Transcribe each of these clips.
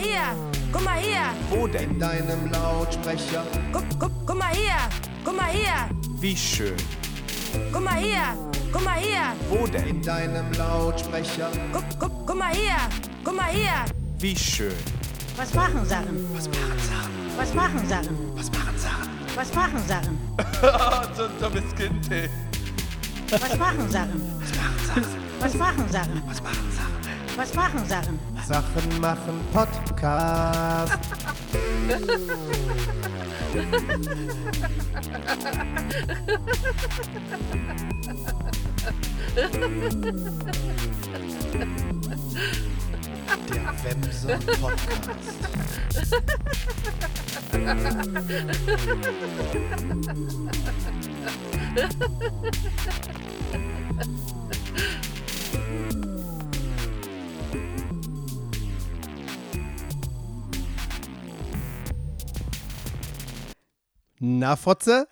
hier, guck mal hier, Wo denn? In deinem Lautsprecher. guck, guck, guck mal hier, guck mal hier, Wie schön. guck mal hier, guck mal hier, Wo denn? In deinem Lautsprecher. guck, guck, guck mal hier, guck mal hier. Wie schön. Was machen Sachen? Was machen Sachen? Was machen Sachen? Was machen Sachen? Was machen Sachen? so ein dummes Kind, ey. Was machen Sachen? Was machen Sachen? Was machen Sachen? Was machen Sachen? Sachen machen Podcast. Der Wemser Podcast. Na, Fotze?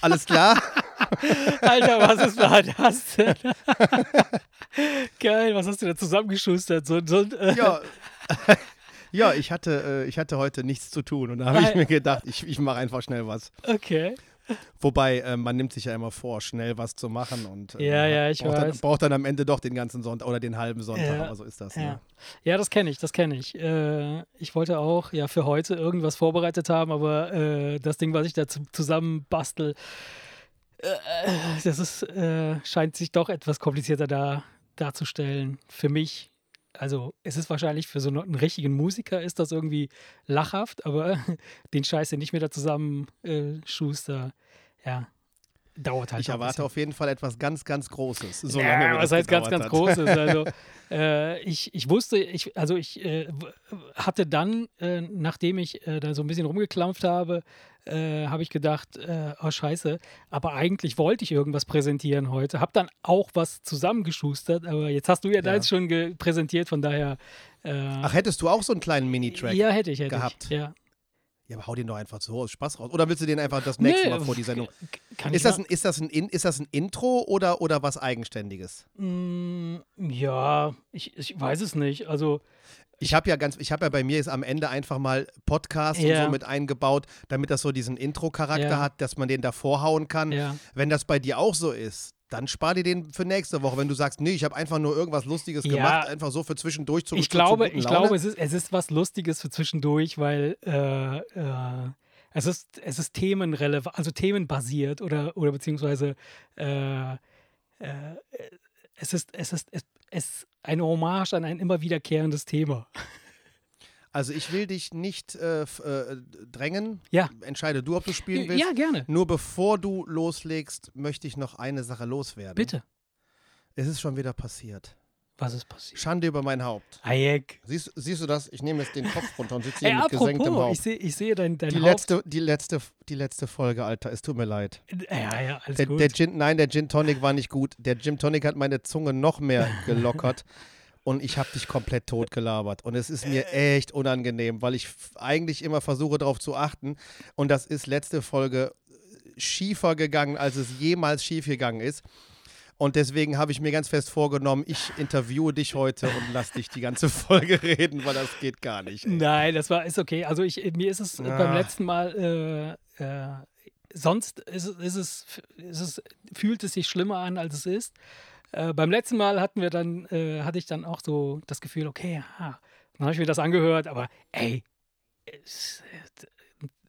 Alles klar? Alter, was ist war das denn? Geil, was hast du da zusammengeschustert? So, so, äh, Ja. Ja, ich hatte, äh, ich hatte heute nichts zu tun und da habe ich mir gedacht, ich, ich mache einfach schnell was. Okay. Wobei, äh, man nimmt sich ja immer vor, schnell was zu machen und äh, Ja, ja, ich braucht, dann, weiß. braucht dann am Ende doch den ganzen Sonntag oder den halben Sonntag, Ja, aber so ist das. Ja, Ne? ja das kenne ich, das kenne ich. Äh, ich wollte auch ja für heute irgendwas vorbereitet haben, aber äh, das Ding, was ich da zu, zusammen bastel, äh, das ist, äh, scheint sich doch etwas komplizierter da, darzustellen. Für mich. Also es ist wahrscheinlich für so einen richtigen Musiker ist das irgendwie lachhaft, aber den Scheiß, den ich mir da zusammen äh, schuster, ja, dauert halt Ich erwarte auf jeden Fall etwas ganz, ganz Großes. So Ja, lange, was das heißt ganz, ganz hat. Großes? Also, äh, ich, ich wusste, ich, also ich äh, hatte dann, äh, nachdem ich äh, da so ein bisschen rumgeklampft habe, äh, habe ich gedacht, äh, oh Scheiße, aber eigentlich wollte ich irgendwas präsentieren heute. Habe dann auch was zusammengeschustert, aber jetzt hast du ja, Ja. deins schon präsentiert, von daher. Ach, hättest du auch so einen kleinen Mini-Track? ja, hätte ich, hätte gehabt? ich. Ja. Ja, aber hau den doch einfach so aus Spaß raus. Oder willst du den einfach das nächste Nee, Mal vor die Sendung? Kann Ist ich das, ein, ist, das ein, In- ist das ein Intro oder, oder was Eigenständiges? Mm, ja, ich, ich weiß es nicht. Also, Ich habe ja ganz, ich habe ja bei mir ist am Ende einfach mal Podcast und Ja. so mit eingebaut, damit das so diesen Intro-Charakter Ja. hat, dass man den da vorhauen kann. ja. Wenn das bei dir auch so ist, dann spar dir den für nächste Woche. Wenn du sagst, nee, ich habe einfach nur irgendwas Lustiges Ja. gemacht, einfach so für zwischendurch zu ich glaube, ich glaube, es ist, es ist was Lustiges für zwischendurch, weil äh, äh, es ist, es ist themenrelevant, also themenbasiert oder, oder beziehungsweise äh, äh, es ist, es ist, es ist eine Hommage an ein immer wiederkehrendes Thema. Also ich will dich nicht äh, äh, drängen. Ja. Entscheide du, ob du spielen willst. Ja, gerne. Nur bevor du loslegst, möchte ich noch eine Sache loswerden. Bitte. Es ist schon wieder passiert. Was ist passiert? Schande über mein Haupt. Hayek. Siehst, siehst du das? Ich nehme jetzt den Kopf runter und sitze Ey, hier mit gesenktem apropos, Haupt. ich sehe ich sehe dein, dein Die Haupt. letzte, die, letzte, die letzte Folge, Alter, es tut mir leid. Ja, ja, alles Der, gut. der Gin, nein, der Gin Tonic war nicht gut. Der Gin Tonic hat meine Zunge noch mehr gelockert und ich habe dich komplett tot gelabert. Und es ist mir echt unangenehm, weil ich eigentlich immer versuche darauf zu achten. Und das ist letzte Folge schiefer gegangen, als es jemals schief gegangen ist. Und deswegen habe ich mir ganz fest vorgenommen, ich interviewe dich heute und lass dich die ganze Folge reden, weil das geht gar nicht. ey. Nein, das war ist okay. Also ich mir ist es äh, beim Ah. letzten Mal äh, äh, sonst ist, ist es ist es fühlt es sich schlimmer an als es ist. Äh, beim letzten Mal hatten wir dann äh, hatte ich dann auch so das Gefühl, okay, ja. Dann habe ich mir das angehört, aber ey, äh,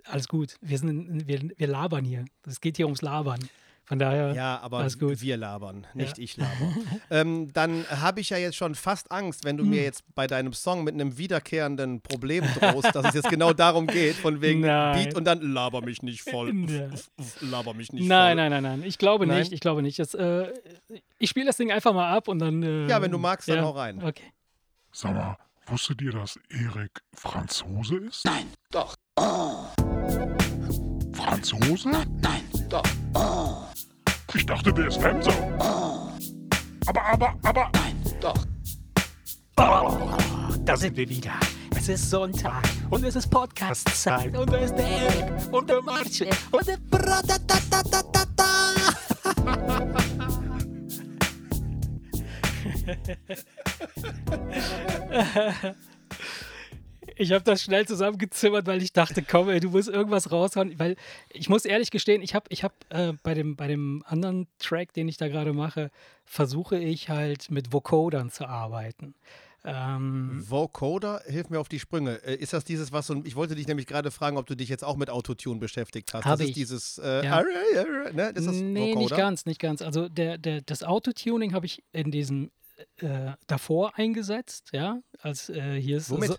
alles gut. Wir sind wir, wir labern hier. Es geht hier ums Labern. Von daher Ja, aber wir labern, nicht Ja. ich laber. ähm, dann habe ich ja jetzt schon fast Angst, wenn du Hm. mir jetzt bei deinem Song mit einem wiederkehrenden Problem drohst, dass es jetzt genau darum geht, von wegen Nein. Beat und dann laber mich nicht voll. Ja. Laber mich nicht Nein, voll. nein, nein, nein. Ich glaube Nein? nicht. Ich glaube nicht. Jetzt, äh, ich spiele das Ding einfach mal ab und dann. Äh, Ja, wenn du magst, dann hau rein. Okay. Sag mal, wusstet ihr, dass Erik Franzose ist? Nein. Doch. Franzose? Nein, doch. Ich dachte, der ist Wemser. Aber, aber, aber. Nein, doch. Da sind wir wieder. Es ist Sonntag und es ist Podcast-Zeit und da ist der Erik und der Marcel und der Bratatatata. Ich habe das schnell zusammengezimmert, weil ich dachte, komm, ey, du musst irgendwas raushauen. Weil ich muss ehrlich gestehen, ich habe ich hab, äh, bei, dem, bei dem anderen Track, den ich da gerade mache, versuche ich halt mit Vocodern zu arbeiten. Ähm, Vocoder, hilf mir auf die Sprünge. Äh, ist das dieses, was so, ich wollte dich nämlich gerade fragen, ob du dich jetzt auch mit Autotune beschäftigt hast. Hab das ist ich. dieses, äh, Ja. ne? Ist das nee, nicht Vocoder? ganz, nicht ganz. Also der, der, das Autotuning habe ich in diesem äh, davor eingesetzt, ja, als äh, hier ist Womit? so-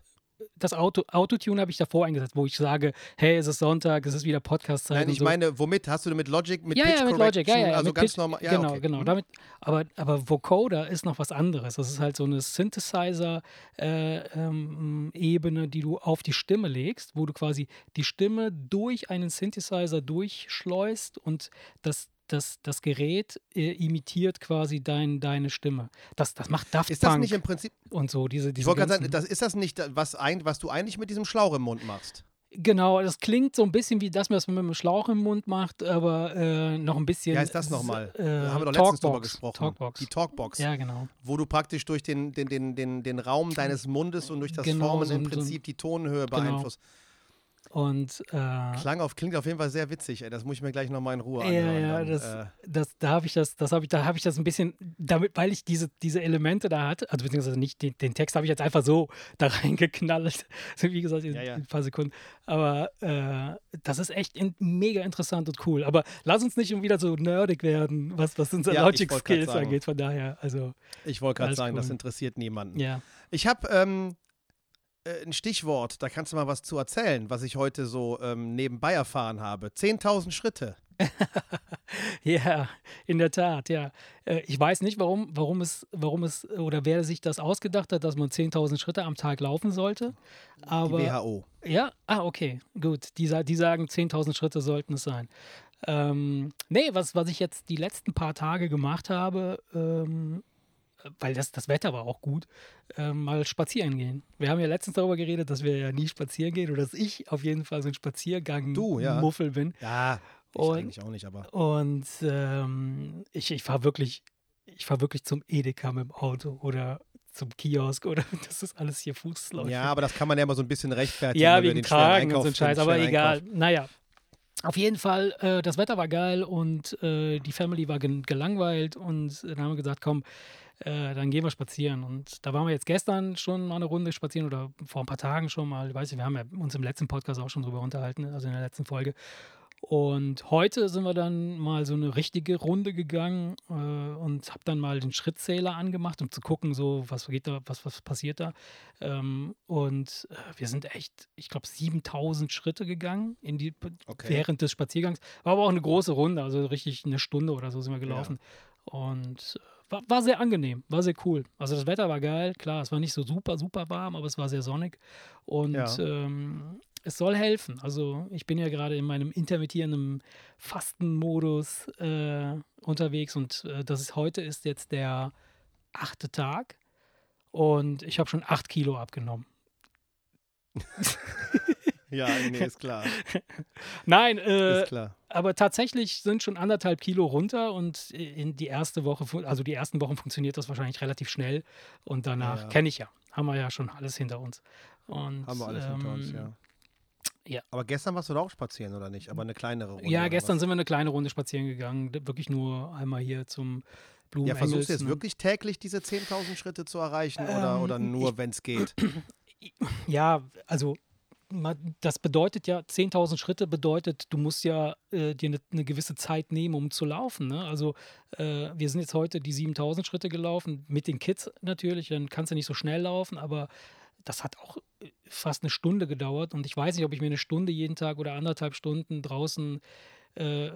das Auto, Autotune habe ich davor eingesetzt, wo ich sage, hey, es ist Sonntag, es ist wieder Podcast-Zeit. Nein, ich so. meine, womit? Hast du mit Logic, mit ja, Pitch ja, mit Logic, ja, ja. Also ganz Pitch- normal. Ja, genau, okay. genau. Mhm. Damit, aber, aber Vocoder ist noch was anderes. Das ist halt so eine Synthesizer-Ebene, die du auf die Stimme legst, wo du quasi die Stimme durch einen Synthesizer durchschleust und das, das, das Gerät äh, imitiert quasi dein, deine Stimme. Das, das macht Daft Ist das Punk nicht im Prinzip, und so. Diese, ich diese wollte gerade sagen, das, ist das nicht, was, ein, was du eigentlich mit diesem Schlauch im Mund machst? Genau, das klingt so ein bisschen wie das, was man mit dem Schlauch im Mund macht, aber äh, noch ein bisschen. Wie heißt das nochmal? Äh, da haben wir doch letztens drüber gesprochen. Talkbox. Die Talkbox. Ja, genau. Wo du praktisch durch den, den, den, den, den Raum deines Mundes und durch das Genau, Formen so im ein- so Prinzip die Tonhöhe Genau. beeinflusst. Und äh, Klang auf, klingt auf jeden Fall sehr witzig, ey. Das muss ich mir gleich nochmal in Ruhe ja, anhören. ja, dann. das, äh, das, da habe ich das, das habe ich, da habe ich das ein bisschen, damit, weil ich diese, diese Elemente da hatte, also beziehungsweise nicht den, den Text habe ich jetzt einfach so da reingeknallt, so wie gesagt in, Ja, ja. in ein paar Sekunden. Aber äh, das ist echt in, mega interessant und cool. Aber lass uns nicht wieder so nerdig werden, was, was unsere Ja, Logic Skills angeht. Von daher, also ich wollte gerade sagen, das cool. interessiert niemanden. ja. Ich habe ähm, äh, ein Stichwort, da kannst du mal was zu erzählen, was ich heute so ähm, nebenbei erfahren habe. 10.000 Schritte. Ja, in der Tat, ja. Äh, Ich weiß nicht, warum, warum es, warum es oder wer sich das ausgedacht hat, dass man 10.000 Schritte am Tag laufen sollte. Aber die WHO. ja, ah, okay, gut. Die, die sagen, 10.000 Schritte sollten es sein. Ähm, nee, was, was ich jetzt die letzten paar Tage gemacht habe, ähm, weil das, das Wetter war auch gut, ähm, mal spazieren gehen. Wir haben ja letztens darüber geredet, dass wir ja nie spazieren gehen oder dass ich auf jeden Fall so ein Spaziergang-Muffel ja. bin. Ja, ich Und- eigentlich auch nicht, aber. Und ähm, ich, ich fahre wirklich, ich fahre wirklich zum Edeka mit dem Auto oder zum Kiosk oder das ist alles hier Fußläufig. Ja, aber das kann man ja immer so ein bisschen rechtfertigen. Ja, wegen Kragen und so ein Scheiß, aber egal. Naja. Auf jeden Fall, äh, das Wetter war geil und äh, die Family war gelangweilt und dann haben wir gesagt, komm, äh, dann gehen wir spazieren. Und da waren wir jetzt gestern schon mal eine Runde spazieren oder vor ein paar Tagen schon mal. Ich weiß nicht, wir haben ja uns im letzten Podcast auch schon drüber unterhalten, also in der letzten Folge. Und heute sind wir dann mal so eine richtige Runde gegangen äh, und habe dann mal den Schrittzähler angemacht, um zu gucken, so was geht da, was, was passiert da. Ähm, und äh, wir sind echt, ich glaube, 7000 Schritte gegangen in die, Okay. während des Spaziergangs. War aber auch eine große Runde, also richtig eine Stunde oder so sind wir gelaufen. Und äh, war, war sehr angenehm, war sehr cool. Also das Wetter war geil, klar, es war nicht so super, super warm, aber es war sehr sonnig. Und Ja. ähm, es soll helfen. Also ich bin ja gerade in meinem intermittierenden Fastenmodus äh, unterwegs und äh, das ist heute ist jetzt der achte Tag und ich habe schon acht Kilo abgenommen. Ja, nee, ist klar. Nein, äh, ist klar. aber tatsächlich sind schon anderthalb Kilo runter und in die erste Woche, also die ersten Wochen funktioniert das wahrscheinlich relativ schnell und danach Ja. kenne ich ja, haben wir ja schon alles hinter uns. Und, Haben wir alles hinter uns, ähm, ja. Ja. Aber gestern warst du doch auch spazieren, oder nicht? Aber eine kleinere Runde. Ja, oder gestern sind wir eine kleine Runde spazieren gegangen, wirklich nur einmal hier zum Blumen. Ja, versuchst du jetzt wirklich täglich diese 10.000 Schritte zu erreichen oder, Ähm, oder nur, wenn es geht? Ja, also das bedeutet ja, 10.000 Schritte bedeutet, du musst ja äh, dir eine ne gewisse Zeit nehmen, um zu laufen. Ne? Also äh, wir sind jetzt heute die 7.000 Schritte gelaufen, mit den Kids natürlich, dann kannst du nicht so schnell laufen, aber das hat auch äh, fast eine Stunde gedauert und ich weiß nicht, ob ich mir eine Stunde jeden Tag oder anderthalb Stunden draußen äh,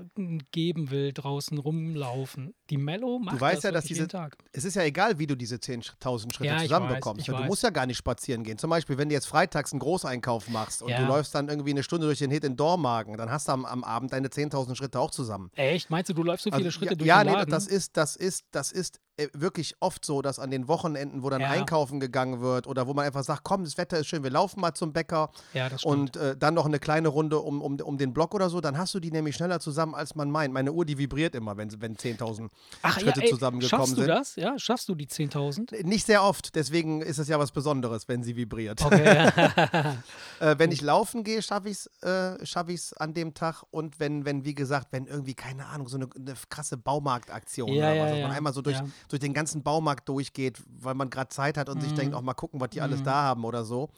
äh, geben will, draußen rumlaufen. Die Mello macht weißt das ja, dass diese- jeden Tag. Es ist ja egal, wie du diese 10.000 Schritte Ja, zusammenbekommst. weiß, ne? du weiß. musst ja gar nicht spazieren gehen. Zum Beispiel, wenn du jetzt freitags einen Großeinkauf machst und Ja. du läufst dann irgendwie eine Stunde durch den Hit in Dormagen, dann hast du am, am Abend deine 10.000 Schritte auch zusammen. Echt? Meinst du, du läufst so viele Also, Schritte ja, durch ja, den nee, Laden? das ist, das ist, das ist wirklich oft so, dass an den Wochenenden, wo dann Ja. einkaufen gegangen wird oder wo man einfach sagt, komm, das Wetter ist schön, wir laufen mal zum Bäcker Ja, und äh, dann noch eine kleine Runde um, um, um den Block oder so, dann hast du die nämlich schneller zusammen, als man meint. Meine Uhr, die vibriert immer, wenn, wenn 10.000 Ach Schritte ja, ey, zusammengekommen schaffst du sind. das? Ja, schaffst du die 10.000? Nicht sehr oft, deswegen ist es ja was Besonderes, wenn sie vibriert. Okay, Äh, wenn ich laufen gehe, schaffe ich es äh, schaff ich's an dem Tag. Und wenn, wenn, wie gesagt, wenn irgendwie, keine Ahnung, so eine, eine krasse Baumarktaktion oder was, dass man einmal so durch. Durch den ganzen Baumarkt durchgeht, weil man gerade Zeit hat und sich Mhm. denkt, auch mal gucken, was die alles da haben oder so,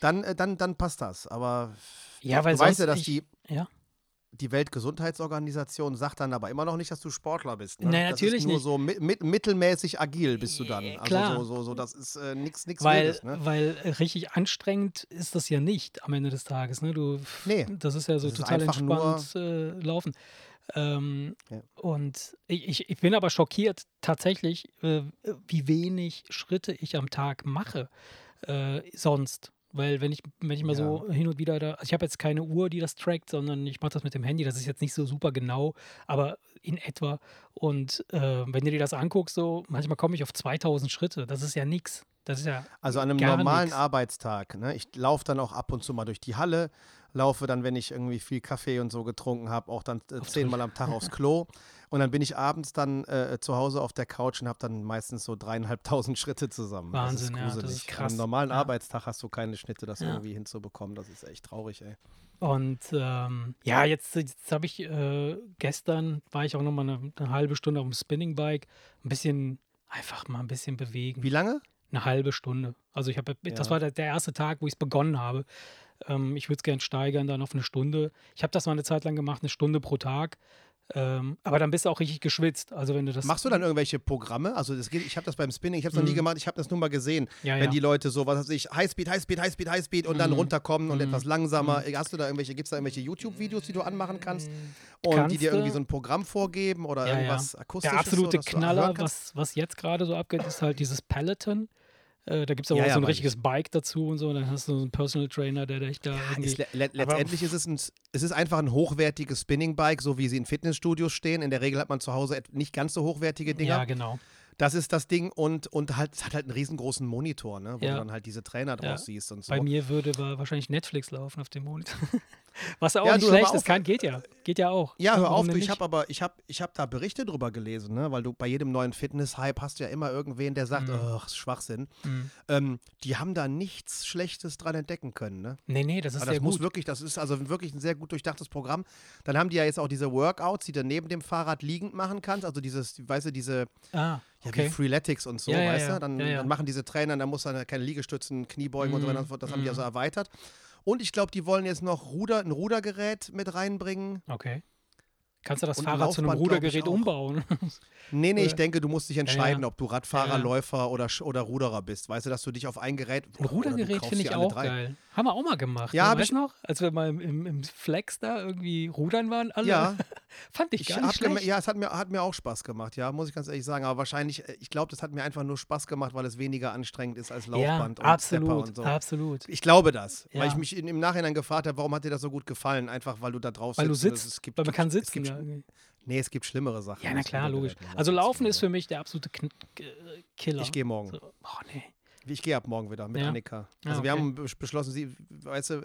dann, äh, dann, dann passt das. Aber Ja, weil du weißt ja, dass ich- die, ja. die Weltgesundheitsorganisation sagt dann aber immer noch nicht, dass du Sportler bist. Ne? Das natürlich ist nur nicht. so mi mit, mittelmäßig agil bist du dann. Äh, Also klar. so, so, so, das ist äh, nichts nix Weil, Wildes. Ne? weil richtig anstrengend ist das ja nicht am Ende des Tages. Ne? Du, Nee, das ist ja so total entspannt äh, laufen. Ähm, Ja. Und ich, ich, bin aber schockiert tatsächlich, äh, wie wenig Schritte ich am Tag mache äh, sonst. Weil wenn ich, wenn ich mal so hin und wieder da, also ich habe jetzt keine Uhr, die das trackt, sondern ich mache das mit dem Handy. Das ist jetzt nicht so super genau, aber in etwa. Und äh, wenn du dir das anguckst, so manchmal komme ich auf 2000 Schritte. Das ist ja nichts. Das ist ja Also an einem normalen nix. Arbeitstag. Ne? Ich laufe dann auch ab und zu mal durch die Halle, laufe dann, wenn ich irgendwie viel Kaffee und so getrunken habe, auch dann äh, zehnmal am Tag aufs Klo. Und dann bin ich abends dann äh, zu Hause auf der Couch und habe dann meistens so dreieinhalbtausend Schritte zusammen. Wahnsinn, das ja, ist das gruselig. ist krass. Am normalen Ja. Arbeitstag hast du keine Schnitte, das Ja. irgendwie hinzubekommen. Das ist echt traurig, ey. Und ähm, ja, jetzt, jetzt habe ich äh, gestern war ich auch noch mal eine, eine halbe Stunde auf dem Spinningbike, ein bisschen einfach mal ein bisschen bewegen. Wie lange? Eine halbe Stunde. Also ich habe, das Ja. war der, der erste Tag, wo ich es begonnen habe. Ähm, ich würde es gerne steigern dann auf eine Stunde. Ich habe das mal eine Zeit lang gemacht, eine Stunde pro Tag. Ähm, aber dann bist du auch richtig geschwitzt. Also wenn du das Machst du dann irgendwelche Programme? Also das geht, ich habe das beim Spinning, ich habe es noch nie Mhm. gemacht, ich habe das nur mal gesehen, Ja, wenn ja. die Leute so, was weiß ich, Highspeed, Highspeed, Highspeed, Highspeed und dann Mhm. runterkommen und Mhm. etwas langsamer. Hast du da irgendwelche, gibt es da irgendwelche YouTube-Videos, die du anmachen kannst und die Kannst dir irgendwie so ein Programm vorgeben oder Ja, irgendwas akustisches? Der absolute so, du Knaller, was, was jetzt gerade so abgeht, ist halt dieses Peloton. Äh, da gibt es aber Ja, auch ja, so ein richtiges Bike dazu und so. Dann hast du so einen Personal Trainer, der dich da. Ist le le letztendlich ist es, ein, es ist einfach ein hochwertiges Spinning-Bike, so wie sie in Fitnessstudios stehen. In der Regel hat man zu Hause nicht ganz so hochwertige Dinger. ja, genau. Das ist das Ding und, und halt, es hat halt einen riesengroßen Monitor, ne, wo Ja. du dann halt diese Trainer drauf Ja. siehst und so. Bei mir würde wa- wahrscheinlich Netflix laufen auf dem Monitor. Was auch Ja, nicht schlecht ist, kann, geht ja. Geht ja auch. Ja, hör auf, du, ich habe aber, ich habe ich hab da Berichte drüber gelesen, ne? weil du bei jedem neuen Fitness-Hype hast du ja immer irgendwen, der sagt, Mhm. ach, ist Schwachsinn. Mhm. Ähm, die haben da nichts Schlechtes dran entdecken können, ne? Nee, nee, das ist Aber das sehr muss gut. wirklich, das ist also wirklich ein sehr gut durchdachtes Programm. Dann haben die ja jetzt auch diese Workouts, die du neben dem Fahrrad liegend machen kannst. Also dieses, weißt du, diese, Ah, ja, wie okay. Freeletics und so, Ja, ja, weißt ja. du? Dann, Ja, ja. dann machen diese Trainer, dann muss dann keine Liegestützen, Kniebeugen und so weiter. und so fort. Das haben die Mhm. also erweitert. Und ich glaube, die wollen jetzt noch Ruder, ein Rudergerät mit reinbringen. Okay. Kannst du das Und Fahrrad zu einem Laufband, glaub ich, Rudergerät umbauen? Nee, nee, ich denke, du musst dich entscheiden, ja. ob du Radfahrer, Ja, ja. Läufer oder, oder Ruderer bist. Weißt du, dass du dich auf ein Gerät. Ein Rudergerät finde ich auch drei. geil. Haben wir auch mal gemacht. Ja, ne? hab weißt ich- du noch? Als wir mal im, im, im Flex da irgendwie rudern waren, alle. Ja, Fand ich ich gar hab nicht schlecht. ja, es hat mir, hat mir auch Spaß gemacht, ja, muss ich ganz ehrlich sagen. Aber wahrscheinlich, äh, ich glaube, das hat mir einfach nur Spaß gemacht, weil es weniger anstrengend ist als Laufband ja, und Stepper absolut, und so. absolut. Ich glaube das, weil Ja. ich mich in, im Nachhinein gefragt habe, warum hat dir das so gut gefallen? Einfach, weil du da drauf Weil du sitzt. und sitzt, es gibt, weil man kann es sitzen. gibt, Ja. Nee, es gibt schlimmere Sachen. ja na klar, logisch. Rudergeräte. Also Laufen ist für mich der absolute Kn Killer. Ich gehe morgen. So, oh, nee. Ich gehe ab morgen wieder mit Ja. Annika. Ah, Also wir okay. haben bes- beschlossen, sie, weißt du,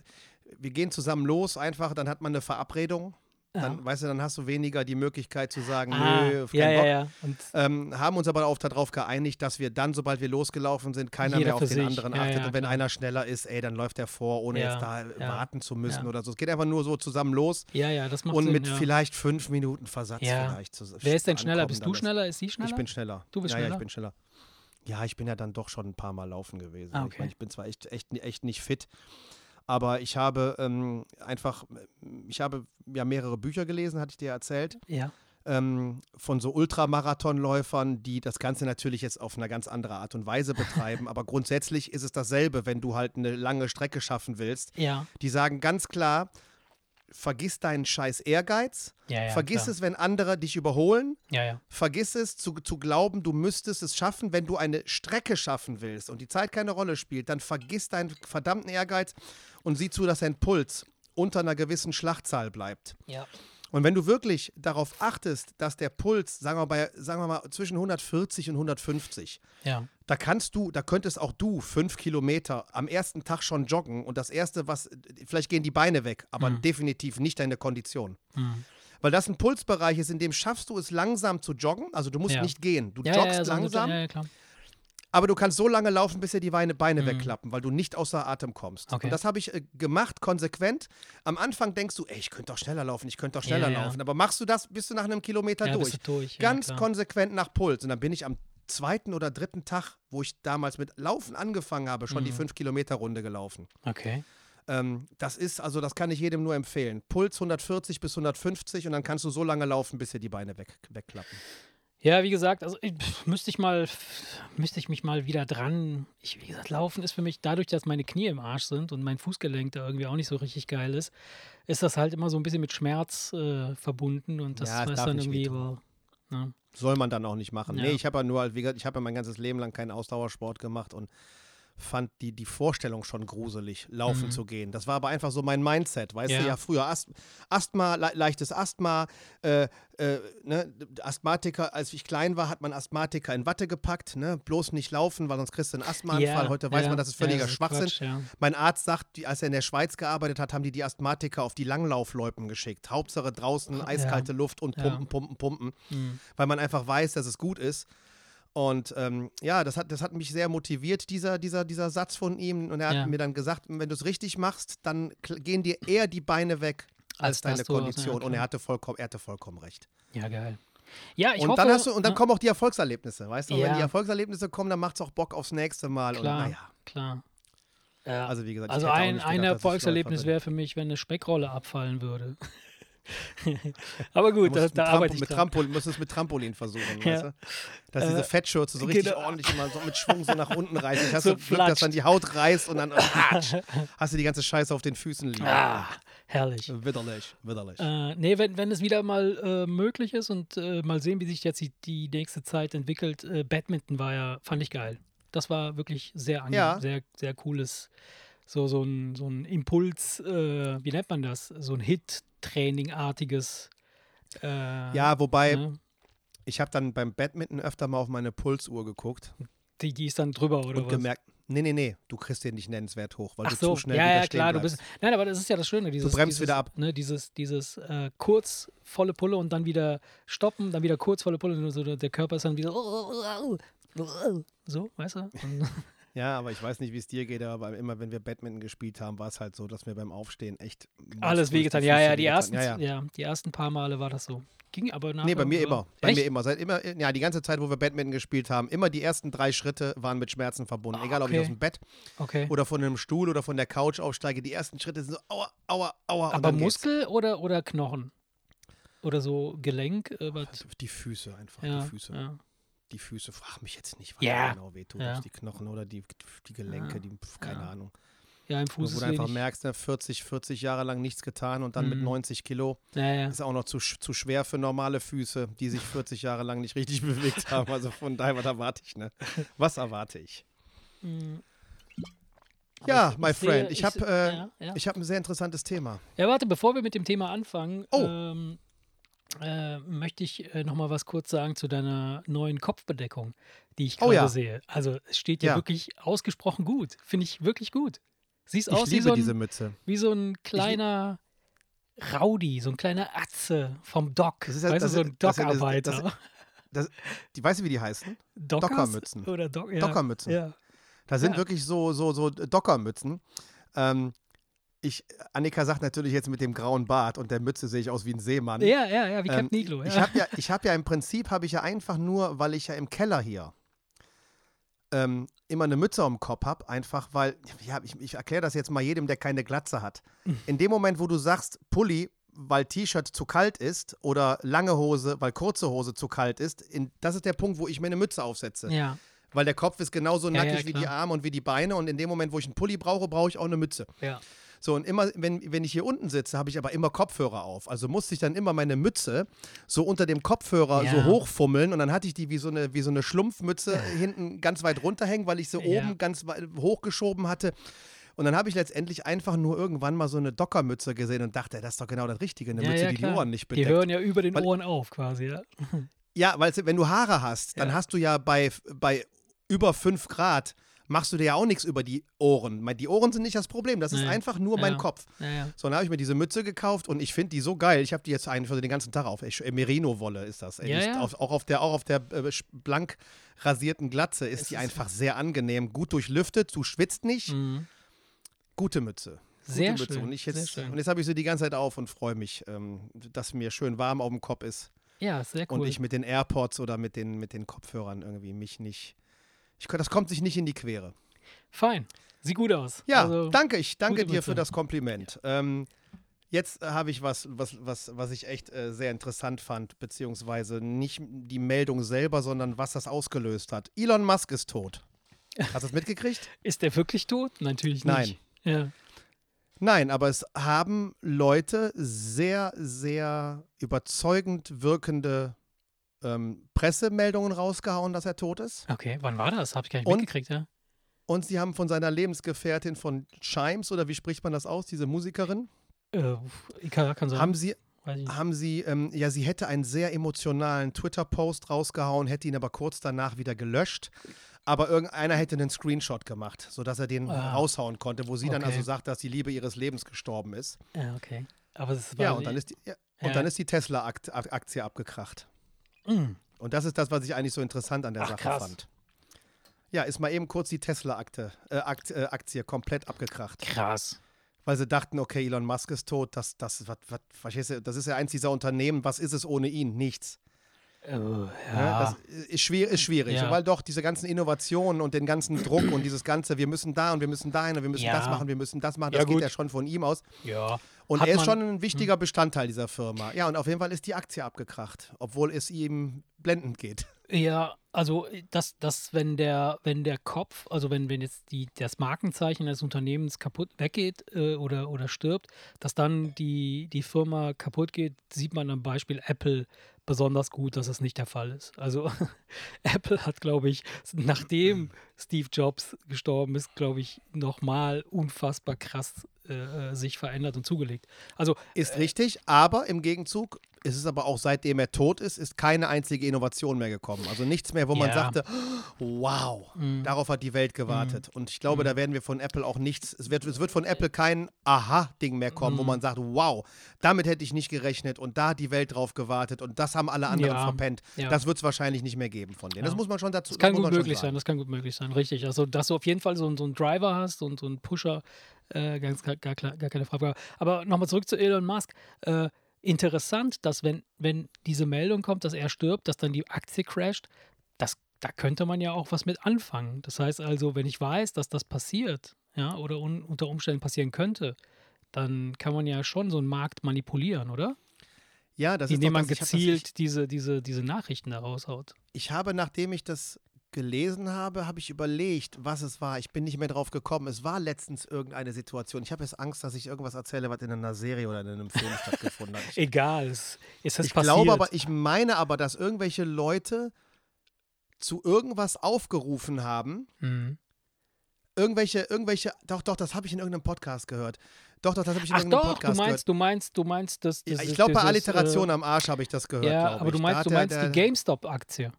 wir gehen zusammen los einfach, dann hat man eine Verabredung. Dann, Ja. weißt du, dann hast du weniger die Möglichkeit zu sagen, Ah, nö, auf keinen ja, Bock. ja. Ähm, haben uns aber auch darauf geeinigt, dass wir dann, sobald wir losgelaufen sind, keiner Jeder mehr auf den sich. anderen achtet. und wenn einer schneller ist, ey, dann läuft er vor, ohne jetzt da warten zu müssen oder so. Es geht einfach nur so zusammen los ja, ja, das macht und Sinn. mit vielleicht fünf Minuten Versatz vielleicht. Zu, Wer ist denn schneller? Bist du schneller? Ist sie schneller? Ich bin schneller. Du bist ja, Ja, schneller? ich bin schneller. Ja, ich bin ja dann doch schon ein paar Mal laufen gewesen. Ah, Ich okay. meine, ich bin zwar echt, echt, echt nicht fit, aber ich habe ähm, einfach, ich habe ja mehrere Bücher gelesen, hatte ich dir erzählt, ja. ähm, von so Ultramarathonläufern, die das Ganze natürlich jetzt auf eine ganz andere Art und Weise betreiben. aber grundsätzlich ist es dasselbe, wenn du halt eine lange Strecke schaffen willst. Ja. Die sagen ganz klar, vergiss deinen scheiß Ehrgeiz, Ja, ja, vergiss klar. es, wenn andere dich überholen Ja. Vergiss es, zu, zu glauben, du müsstest es schaffen, wenn du eine Strecke schaffen willst und die Zeit keine Rolle spielt, dann vergiss deinen verdammten Ehrgeiz und sieh zu, dass dein Puls unter einer gewissen Schlachtzahl bleibt. Ja. Und wenn du wirklich darauf achtest, dass der Puls, sagen wir, bei, sagen wir mal, zwischen 140 und 150, Ja. da kannst du, da könntest auch du fünf Kilometer am ersten Tag schon joggen und das erste, was, vielleicht gehen die Beine weg, aber Mhm. definitiv nicht deine Kondition. Weil das ein Pulsbereich ist, in dem schaffst du es langsam zu joggen. Also du musst Ja. nicht gehen. Du Ja, joggst so langsam, klar. Aber du kannst so lange laufen, bis dir die Beine, Beine wegklappen, weil du nicht außer Atem kommst. Mhm. Okay. Und das habe ich äh, gemacht, konsequent. Am Anfang denkst du, ey, ich könnte doch schneller laufen, ich könnte doch schneller Ja, ja. laufen. Aber machst du das, bist du nach einem Kilometer Ja, durch. du durch, ja, Ganz klar. konsequent nach Puls. Und dann bin ich am zweiten oder dritten Tag, wo ich damals mit Laufen angefangen habe, schon Mhm. die 5-Kilometer-Runde gelaufen. Okay. Ähm, das ist, also das kann ich jedem nur empfehlen. Puls 140 bis 150 und dann kannst du so lange laufen, bis dir die Beine weg, wegklappen. Ja, wie gesagt, also pff, müsste ich mal, müsste ich mich mal wieder dran. Ich, wie gesagt, Laufen ist für mich, dadurch, dass meine Knie im Arsch sind und mein Fußgelenk da irgendwie auch nicht so richtig geil ist, ist das halt immer so ein bisschen mit Schmerz äh, verbunden und das Ja, darf dann irgendwie über. Ne? Soll man dann auch nicht machen. Ja. Nee, ich habe ja nur, wie gesagt, ich habe ja mein ganzes Leben lang keinen Ausdauersport gemacht und fand die, die Vorstellung schon gruselig, laufen Mhm. zu gehen. Das war aber einfach so mein Mindset, weißt Ja. du, ja früher Ast Asthma, le leichtes Asthma, äh, äh, ne, Asthmatiker, als ich klein war, hat man Asthmatiker in Watte gepackt, ne, bloß nicht laufen, weil sonst kriegst du einen Asthmaanfall. Heute weiß ja, man, das ist ja, völliger ist Schwachsinn. Quatsch, ja. Mein Arzt sagt, die, als er in der Schweiz gearbeitet hat, haben die die Asthmatiker auf die Langlaufloipen geschickt. Hauptsache draußen eiskalte Luft und Ja. pumpen, pumpen, pumpen, Mhm. weil man einfach weiß, dass es gut ist. Und ähm, ja, das hat, das hat mich sehr motiviert, dieser, dieser, dieser Satz von ihm. Und er hat Ja. mir dann gesagt, wenn du es richtig machst, dann gehen dir eher die Beine weg als, Als deine du- ja, Kondition. und er hatte vollkommen, er hatte vollkommen recht. Ja, geil. Ja, ich und hoffe. dann hast du, und dann ne? kommen auch die Erfolgserlebnisse, weißt du? Und wenn Ja. die Erfolgserlebnisse kommen, dann macht es auch Bock aufs nächste Mal. Klar, Und klar. Ja. also wie gesagt, Also ein, ein gedacht, ich Erfolgserlebnis bin. wäre für mich, wenn eine Speckrolle abfallen würde. Aber gut, da, da arbeite ich mit dran. Trampolin, musst es mit Trampolin versuchen, Ja. weißt du? Dass Äh, diese Fettschürze so richtig genau. ordentlich immer so mit Schwung so nach unten reißt. Ich hast So Glück, dass dann die Haut reißt und dann hast du die ganze Scheiße auf den Füßen liegen. Ah, herrlich. Widerlich, widerlich. Äh, nee, wenn, wenn es wieder mal äh, möglich ist und äh, mal sehen, wie sich jetzt die, die nächste Zeit entwickelt. Äh, Badminton war ja, fand ich geil. Das war wirklich sehr angenehm, Ja. sehr, sehr cooles, so, so ein, so ein Impuls, äh, wie nennt man das? So ein Hit-Training-artiges. Äh, ja, wobei, ne? ich habe dann beim Badminton öfter mal auf meine Pulsuhr geguckt die, die ist dann drüber, oder und was? gemerkt, nee, nee, nee, du kriegst den nicht nennenswert hoch, weil Ach du so, zu schnell ja, wieder ja, klar, du bleibst. bist. Nein, aber das ist ja das Schöne, dieses. bremst dieses, wieder ab. Ne, dieses, dieses äh, kurz volle Pulle und dann wieder stoppen, dann wieder kurz volle Pulle. und So, der Körper ist dann wieder. So, weißt du? Ja, aber ich weiß nicht, wie es dir geht, aber immer wenn wir Badminton gespielt haben, war es halt so, dass mir beim Aufstehen echt alles wehgetan. Ja, ja, die ersten, Ja, ja, ja. die ersten paar Male war das so. Ging aber nachher. Nee, bei mir immer. Bei Echt? mir immer. Seit immer, ja, die ganze Zeit, wo wir Badminton gespielt haben, immer die ersten drei Schritte waren mit Schmerzen verbunden. Egal, ob ich okay. aus dem Bett Okay. oder von einem Stuhl oder von der Couch aufsteige, die ersten Schritte sind so aua, aua, aua. aber geht's. Muskel oder, oder Knochen? Oder so Gelenk? Äh, Die Füße einfach, ja, die Füße. ja. Die Füße, frag mich jetzt nicht, was da genau wehtut. Ja. Die Knochen oder die, die Gelenke, Ja. die, keine Ja. Ahnung. ja, im Wo Fuß du ist einfach wenig. merkst, ne, 40, 40 Jahre lang nichts getan und dann mit Mhm. 90 Kilo Ja, ist auch noch zu, zu schwer für normale Füße, die sich 40 Jahre lang nicht richtig bewegt haben. Also von daher, was erwarte ich, ne? Was erwarte ich? Mhm. Ja, ich- my ich sehe- friend, ich ich habe äh, ja, ja. ich hab ein sehr interessantes Thema. Ja, warte, bevor wir mit dem Thema anfangen, Oh. ähm, äh, möchte ich äh, noch mal was kurz sagen zu deiner neuen Kopfbedeckung, die ich Oh gerade ja. sehe. Also es steht ja, Ja. wirklich ausgesprochen gut. Finde ich wirklich gut. Siehst Ich aus wie so, ein, diese Mütze. wie so ein kleiner Rowdy, so ein kleiner Atze vom Dock. Das ist ja- weißt das du, so ein Dockarbeiter. Die, weißt du, wie die heißen? Dockers? Dockermützen. Oder Dock, ja. Dockermützen. Ja. Da sind wirklich so, so, so Dockermützen. Ähm, ich, Annika sagt natürlich jetzt mit dem grauen Bart und der Mütze sehe ich aus wie ein Seemann. ja, ja, ja, wie Ähm, Captain Iglo. Ich Ja. habe ja, ich habe ja im Prinzip habe ich ja einfach nur, weil ich ja im Keller hier ähm, immer eine Mütze am Kopf habe, einfach weil, ja, ich, ich erkläre das jetzt mal jedem, der keine Glatze hat. Mhm. In dem Moment, wo du sagst, Pulli, weil T-Shirt zu kalt ist oder lange Hose, weil kurze Hose zu kalt ist, in, das ist der Punkt, wo ich mir eine Mütze aufsetze. ja. Weil der Kopf ist genauso Ja, ja, nackig wie die. Arme und wie die Beine und in dem Moment, wo ich einen Pulli brauche, brauche ich auch eine Mütze. ja. So, und immer, wenn, wenn ich hier unten sitze, habe ich aber immer Kopfhörer auf. Also musste ich dann immer meine Mütze so unter dem Kopfhörer Ja. so hochfummeln und dann hatte ich die wie so eine, wie so eine Schlumpfmütze hinten ganz weit runterhängen, weil ich sie Ja. oben ganz hochgeschoben hatte. Und dann habe ich letztendlich einfach nur irgendwann mal so eine Dockermütze gesehen und dachte, das ist doch genau das Richtige, eine Ja, Mütze, die die klar. Ohren nicht Die bedeckt. hören ja über den Weil- Ohren auf quasi, ja. Ja, weil wenn du Haare hast, dann hast du ja bei, bei über 5 Grad, machst du dir ja auch nichts über die Ohren. Die Ohren sind nicht das Problem, das ist Nee. einfach nur mein Ja. Kopf. Ja, ja. So, dann habe ich mir diese Mütze gekauft und ich finde die so geil. Ich habe die jetzt einfach den ganzen Tag auf. Äh, Merino-Wolle ist das. Ey, Ja, ja. Auf, auch auf der, auch auf der äh, blank rasierten Glatze ist Es die ist- einfach sehr angenehm. Gut durchlüftet, du schwitzt nicht. Mhm. Gute Mütze. Gute Sehr Mütze. schön, Und, ich jetzt, und jetzt habe ich sie die ganze Zeit auf und freue mich, ähm, dass mir schön warm auf dem Kopf ist. Ja, sehr cool. Und ich mit den AirPods oder mit den, mit den Kopfhörern irgendwie mich nicht. Ich, das kommt sich nicht in die Quere. Fein. Sieht gut aus. Ja, also, danke, ich danke dir für das Kompliment. Ähm, jetzt äh, habe ich was, was, was, was ich echt äh, sehr interessant fand, beziehungsweise nicht die Meldung selber, sondern was das ausgelöst hat. Elon Musk ist tot. Hast du es mitgekriegt? Ist der wirklich tot? Natürlich Nein. nicht. Ja. Nein, aber es haben Leute sehr, sehr überzeugend wirkende ähm, Pressemeldungen rausgehauen, dass er tot ist. Okay, wann war das? Habe ich gar nicht Und- mitgekriegt, ja. Und sie haben von seiner Lebensgefährtin von Chimes, oder wie spricht man das aus, diese Musikerin, Äh, kann, kann sein. haben sie ich haben sie, ähm, ja, sie hätte einen sehr emotionalen Twitter-Post rausgehauen, hätte ihn aber kurz danach wieder gelöscht. Aber irgendeiner hätte einen Screenshot gemacht, sodass er den Ah. raushauen konnte, wo sie dann Okay. also sagt, dass die Liebe ihres Lebens gestorben ist. Ja, okay. Aber es war Ja, und dann ist die, ja, und Ja. dann ist die Tesla-Aktie abgekracht. Mm. Und das ist das, was ich eigentlich so interessant an der Ach, Sache krass. fand. Ja, ist mal eben kurz die Tesla-Aktie äh, Akt, äh, Aktie komplett abgekracht. krass. Weil sie dachten, okay, Elon Musk ist tot, das, das, was, was, verstehst du, das ist ja eins dieser Unternehmen, was ist es ohne ihn? Nichts. Äh, Ja, ja. das ist, schwer, ist schwierig, Ja. weil doch diese ganzen Innovationen und den ganzen Druck und dieses ganze, wir müssen da und wir müssen dahin und wir müssen Ja. das machen, wir müssen das machen, das geht ja schon von ihm aus. ja. Und er ist Hm. schon ein wichtiger Bestandteil dieser Firma. Ja, und auf jeden Fall ist die Aktie abgekracht, obwohl es ihm blendend geht. Ja, also dass, dass wenn der, wenn der Kopf, also wenn, wenn jetzt die, das Markenzeichen des Unternehmens kaputt weggeht äh, oder, oder stirbt, dass dann die, die Firma kaputt geht, sieht man am Beispiel Apple besonders gut, dass es nicht der Fall ist. Also Apple hat, glaube ich, nachdem Steve Jobs gestorben ist, glaube ich, nochmal unfassbar krass äh, äh, sich verändert und zugelegt. Also Ist richtig, aber im Gegenzug ist es aber auch seitdem er tot ist, ist keine einzige Innovation mehr gekommen. Also nichts mehr, wo man Ja. sagte, wow, darauf hat die Welt gewartet. Und ich glaube, da werden wir von Apple auch nichts, es wird, es wird von Apple kein Aha-Ding mehr kommen, wo man sagt, wow, damit hätte ich nicht gerechnet und da hat die Welt drauf gewartet und das haben alle anderen Ja. verpennt. Ja. Das wird es wahrscheinlich nicht mehr geben von denen. Das muss man schon dazu Das kann gut möglich sein, das kann gut möglich sein, richtig. Also, dass du auf jeden Fall so, so einen Driver hast und so einen Pusher, äh, ganz, gar, gar, gar keine Frage. Aber nochmal zurück zu Elon Musk. Äh, interessant, dass wenn, wenn diese Meldung kommt, dass er stirbt, dass dann die Aktie crasht, das, da könnte man ja auch was mit anfangen. Das heißt also, wenn ich weiß, dass das passiert, ja, oder un, unter Umständen passieren könnte, dann kann man ja schon so einen Markt manipulieren, oder? Ja, das ist Indem doch man ich hab gezielt diese, diese, diese Nachrichten da raushaut. Ich habe, nachdem ich das gelesen habe, habe ich überlegt, was es war. Ich bin nicht mehr drauf gekommen. Es war letztens irgendeine Situation. Ich habe jetzt Angst, dass ich irgendwas erzähle, was in einer Serie oder in einem Film stattgefunden hat. Egal, es ist das ich passiert. glaube aber, ich meine aber, dass irgendwelche Leute zu irgendwas aufgerufen haben. Mhm. Irgendwelche, irgendwelche, doch, doch, das habe ich in irgendeinem Podcast gehört. Doch, doch, das habe ich in Ach irgendeinem doch, Podcast du meinst, du meinst, du meinst, dass gehört. das ich glaube, bei dieses, Alliteration äh, am Arsch habe ich das gehört. Ja, aber ich. du meinst, du meinst der, die GameStop-Aktie.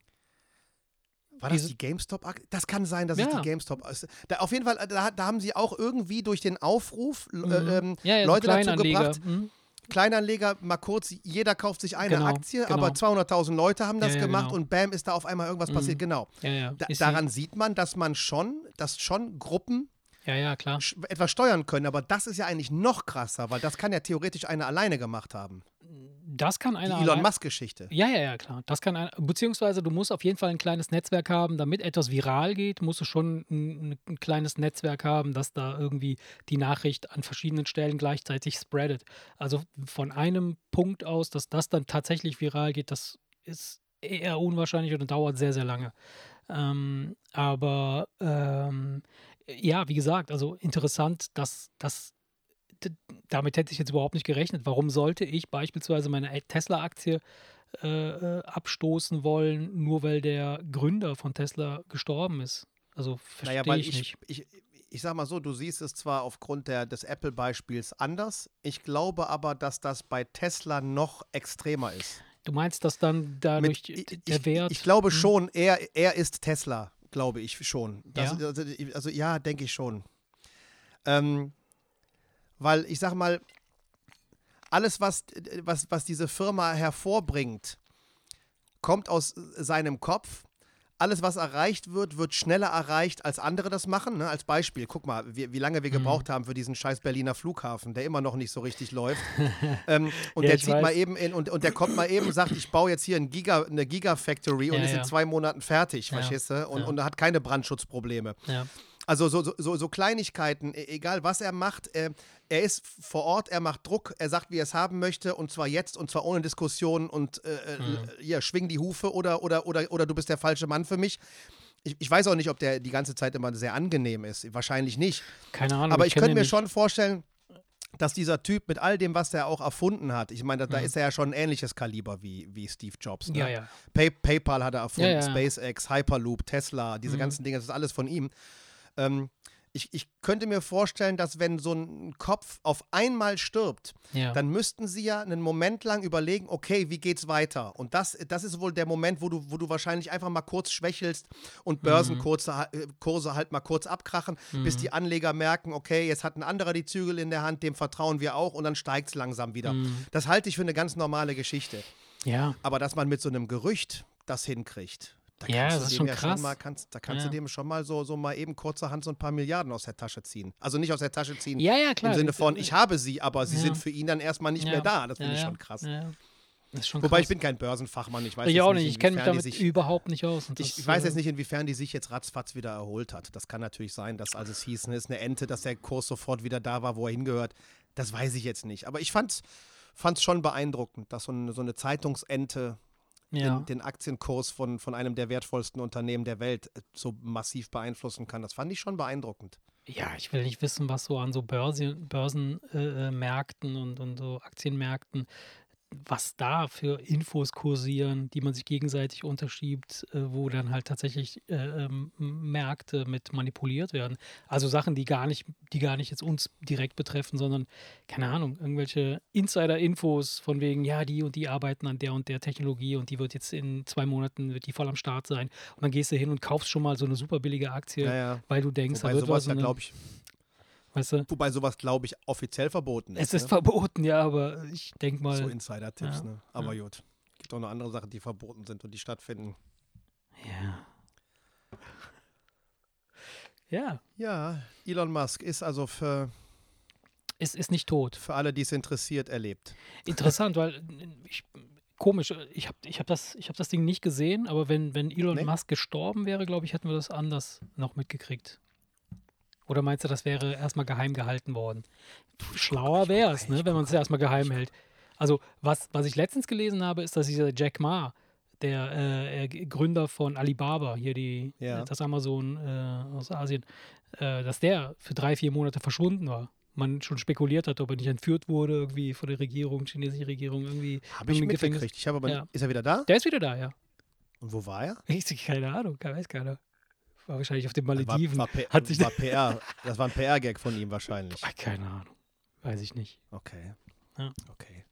War das die GameStop? -Ak- Das kann sein, dass es Ja. die GameStop ist. Da, auf jeden Fall, da, da haben sie auch irgendwie durch den Aufruf äh, Mhm. ähm, Ja, ja, Leute so dazu gebracht, Mhm. Kleinanleger, mal kurz, jeder kauft sich eine Genau, Aktie, genau. aber 200.000 Leute haben das gemacht genau. und bam, ist da auf einmal irgendwas Mhm. passiert. Genau. Da, daran sieht man, dass man schon, dass schon Gruppen ja, ja, klar. etwas steuern können, aber das ist ja eigentlich noch krasser, weil das kann ja theoretisch einer alleine gemacht haben. Das kann Die einer. Elon allein- Musk-Geschichte. Ja, ja, ja, klar. Das kann ein, beziehungsweise du musst auf jeden Fall ein kleines Netzwerk haben, damit etwas viral geht, musst du schon ein, ein kleines Netzwerk haben, das da irgendwie die Nachricht an verschiedenen Stellen gleichzeitig spreadet. Also von einem Punkt aus, dass das dann tatsächlich viral geht, das ist eher unwahrscheinlich und dauert sehr, sehr lange. Ähm, aber ähm, ja, wie gesagt, also interessant, dass das damit hätte ich jetzt überhaupt nicht gerechnet. Warum sollte ich beispielsweise meine Tesla-Aktie äh, äh, abstoßen wollen, nur weil der Gründer von Tesla gestorben ist? Also verstehe Naja, weil ich, ich, nicht. ich, ich sag mal so, du siehst es zwar aufgrund der, des Apple-Beispiels anders, ich glaube aber, dass das bei Tesla noch extremer ist. Du meinst, dass dann dadurch Mit- der ich, Wert. Ich glaube Hm. schon, er, er ist Tesla, glaube ich schon. Das, Ja? also, also ja, denke ich schon. Ähm, weil ich sag mal, alles, was, was, was diese Firma hervorbringt, kommt aus seinem Kopf. Alles, was erreicht wird, wird schneller erreicht, als andere das machen. Ne? Als Beispiel, guck mal, wie, wie lange wir Mhm. gebraucht haben für diesen scheiß Berliner Flughafen, der immer noch nicht so richtig läuft. ähm, und Ja, der zieht mal eben in und, und der kommt mal eben und sagt, ich baue jetzt hier ein Giga, eine Gigafactory und Ja, ist ja. in zwei Monaten fertig, Ja, verstehst du? Und, und hat keine Brandschutzprobleme. ja. Also so, so, so, Kleinigkeiten, e- egal was er macht, äh, er ist vor Ort, er macht Druck, er sagt, wie er es haben möchte und zwar jetzt und zwar ohne Diskussion und äh, äh, Mhm. ja, schwing die Hufe oder, oder, oder, oder du bist der falsche Mann für mich. Ich, ich weiß auch nicht, ob der die ganze Zeit immer sehr angenehm ist. Wahrscheinlich nicht. Keine Ahnung. Aber ich kenn könnte mir nicht. schon vorstellen, dass dieser Typ mit all dem, was er auch erfunden hat, ich meine, da, da Mhm. ist er ja schon ein ähnliches Kaliber wie, wie Steve Jobs. Ne? Ja, ja. Pay PayPal hat er erfunden, ja. SpaceX, Hyperloop, Tesla, diese Mhm. ganzen Dinge, das ist alles von ihm. Ähm, ich, ich könnte mir vorstellen, dass wenn so ein Kopf auf einmal stirbt, ja. dann müssten sie ja einen Moment lang überlegen, okay, wie geht's weiter? Und das, das ist wohl der Moment, wo du, wo du wahrscheinlich einfach mal kurz schwächelst und Börsenkurse äh, Kurse halt mal kurz abkrachen, bis die Anleger merken, okay, jetzt hat ein anderer die Zügel in der Hand, dem vertrauen wir auch und dann steigt es langsam wieder. Das halte ich für eine ganz normale Geschichte. ja. Aber dass man mit so einem Gerücht das hinkriegt, da Ja, kannst das du ist dem schon ja krass. Schon mal, kannst, da kannst Ja. du dem schon mal so, so mal eben kurzerhand so ein paar Milliarden aus der Tasche ziehen. Also nicht aus der Tasche ziehen Ja, ja, klar. im Sinne von, ich habe sie, aber sie Ja. sind für ihn dann erstmal nicht mehr da. Das finde ich schon krass. Wobei krass. ich bin kein Börsenfachmann. Ich weiß ich auch nicht. Ich kenne mich damit sich, überhaupt nicht aus. Und ich, ich weiß äh, jetzt nicht, inwiefern die sich jetzt ratzfatz wieder erholt hat. Das kann natürlich sein, dass, als es hieß, ne, ist eine Ente, dass der Kurs sofort wieder da war, wo er hingehört. Das weiß ich jetzt nicht. Aber ich fand es schon beeindruckend, dass so eine, so eine Zeitungsente Ja. den, den Aktienkurs von, von einem der wertvollsten Unternehmen der Welt äh, so massiv beeinflussen kann. Das fand ich schon beeindruckend. Ja, ich will nicht wissen, was so an so Börsen, Börsenmärkten äh, Märkten und, und so Aktienmärkten, was da für Infos kursieren, die man sich gegenseitig unterschiebt, äh, wo dann halt tatsächlich äh, ähm, Märkte mit manipuliert werden. Also Sachen, die gar nicht, die gar nicht jetzt uns direkt betreffen, sondern, keine Ahnung, irgendwelche Insider-Infos von wegen, ja, die und die arbeiten an der und der Technologie und die wird jetzt in zwei Monaten, wird die voll am Start sein. Und dann gehst du hin und kaufst schon mal so eine super billige Aktie, Ja, ja. weil du denkst, Wobei da wird sowas was. ja, glaube ich, Weißt du? wobei sowas, glaube ich, offiziell verboten ist. Es ist ne? verboten, ja, aber ich denke mal. So Insider-Tipps, ja, ne? Aber gut. Gibt auch noch andere Sachen, die verboten sind und die stattfinden. ja. Ja, Ja, Elon Musk ist also für, es ist nicht tot. für alle, die es interessiert, erlebt. Interessant, weil äh, ich, komisch, ich habe ich hab das, ich hab das Ding nicht gesehen, aber wenn, wenn Elon Nee? Musk gestorben wäre, glaube ich, hätten wir das anders noch mitgekriegt. Oder meinst du, das wäre erstmal geheim gehalten worden? Schlauer wäre es, ne, wenn man es erstmal geheim hält. Also, was, was ich letztens gelesen habe, ist, dass dieser Jack Ma, der äh, Gründer von Alibaba, hier die, Ja. das Amazon äh, aus Asien, äh, dass der für drei, vier Monate verschwunden war. Man schon spekuliert hat, ob er nicht entführt wurde, irgendwie von der Regierung, chinesische Regierung, irgendwie. Habe ich mitgekriegt. Ich habe aber, Ja. ist er wieder da? Der ist wieder da, ja. Und wo war er? Ich, keine Ahnung, weiß keiner. War wahrscheinlich auf den War, Malediven. war, P- Hat sich war PR. Das war ein PR-Gag von ihm wahrscheinlich. Ah, keine Ahnung. Weiß ich nicht. Okay. Ja. Okay.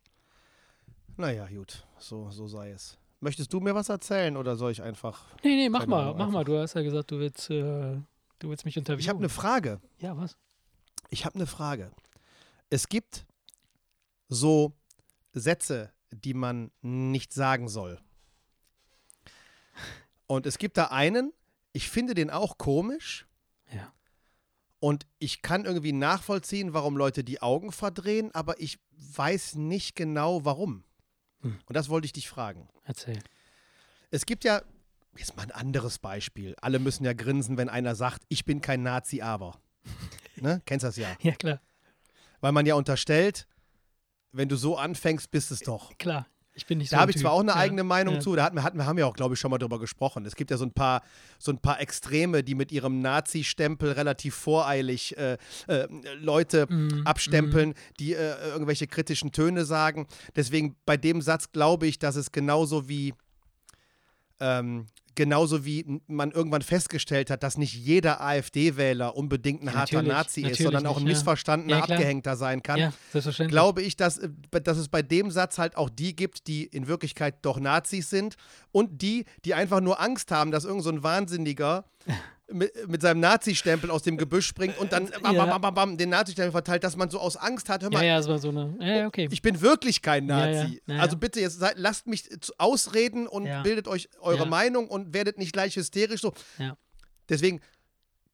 Naja, gut. So, so sei es. Möchtest du mir was erzählen oder soll ich einfach. Nee, nee, mach mal, mach mal. Du hast ja gesagt, du willst, äh, du willst mich interviewen. Ich habe eine Frage. Ja, was? Ich habe eine Frage. Es gibt so Sätze, die man nicht sagen soll. Und es gibt da einen, ich finde den auch komisch Ja. und ich kann irgendwie nachvollziehen, warum Leute die Augen verdrehen, aber ich weiß nicht genau warum. Hm. Und das wollte ich dich fragen. Erzähl. Es gibt ja, jetzt mal ein anderes Beispiel. Alle müssen ja grinsen, wenn einer sagt, ich bin kein Nazi, aber. ne? Kennst das ja. Ja, klar. Weil man ja unterstellt, wenn du so anfängst, bist es doch. Klar. Ich bin nicht Da habe ich zwar auch eine ja. eigene Meinung ja. zu, da hatten wir, hatten wir, haben wir auch, glaube ich, schon mal drüber gesprochen. Es gibt ja so ein paar, so ein paar Extreme, die mit ihrem Nazi-Stempel relativ voreilig äh, äh, Leute Mm, abstempeln, die äh, irgendwelche kritischen Töne sagen. Deswegen bei dem Satz glaube ich, dass es genauso wie Ähm, genauso wie man irgendwann festgestellt hat, dass nicht jeder AfD-Wähler unbedingt ein Ja, harter Nazi ist, sondern auch ein nicht, ja. missverstandener Ja, klar. Abgehängter sein kann. Ja. Glaube ich, dass, äh, dass es bei dem Satz halt auch die gibt, die in Wirklichkeit doch Nazis sind und die, die einfach nur Angst haben, dass irgend so ein Wahnsinniger mit, mit seinem Nazi-Stempel aus dem Gebüsch springt und dann bam, Ja. bam, bam, bam, den Nazi-Stempel verteilt, dass man so aus Angst hat, hör ja, mal, ja, es war so eine. Ja, ja, okay. ich bin wirklich kein Ja, ja, Nazi. ja, ja. Also bitte jetzt seid, lasst mich ausreden und Ja. bildet euch eure Ja. Meinung und werdet nicht gleich hysterisch so. Ja. Deswegen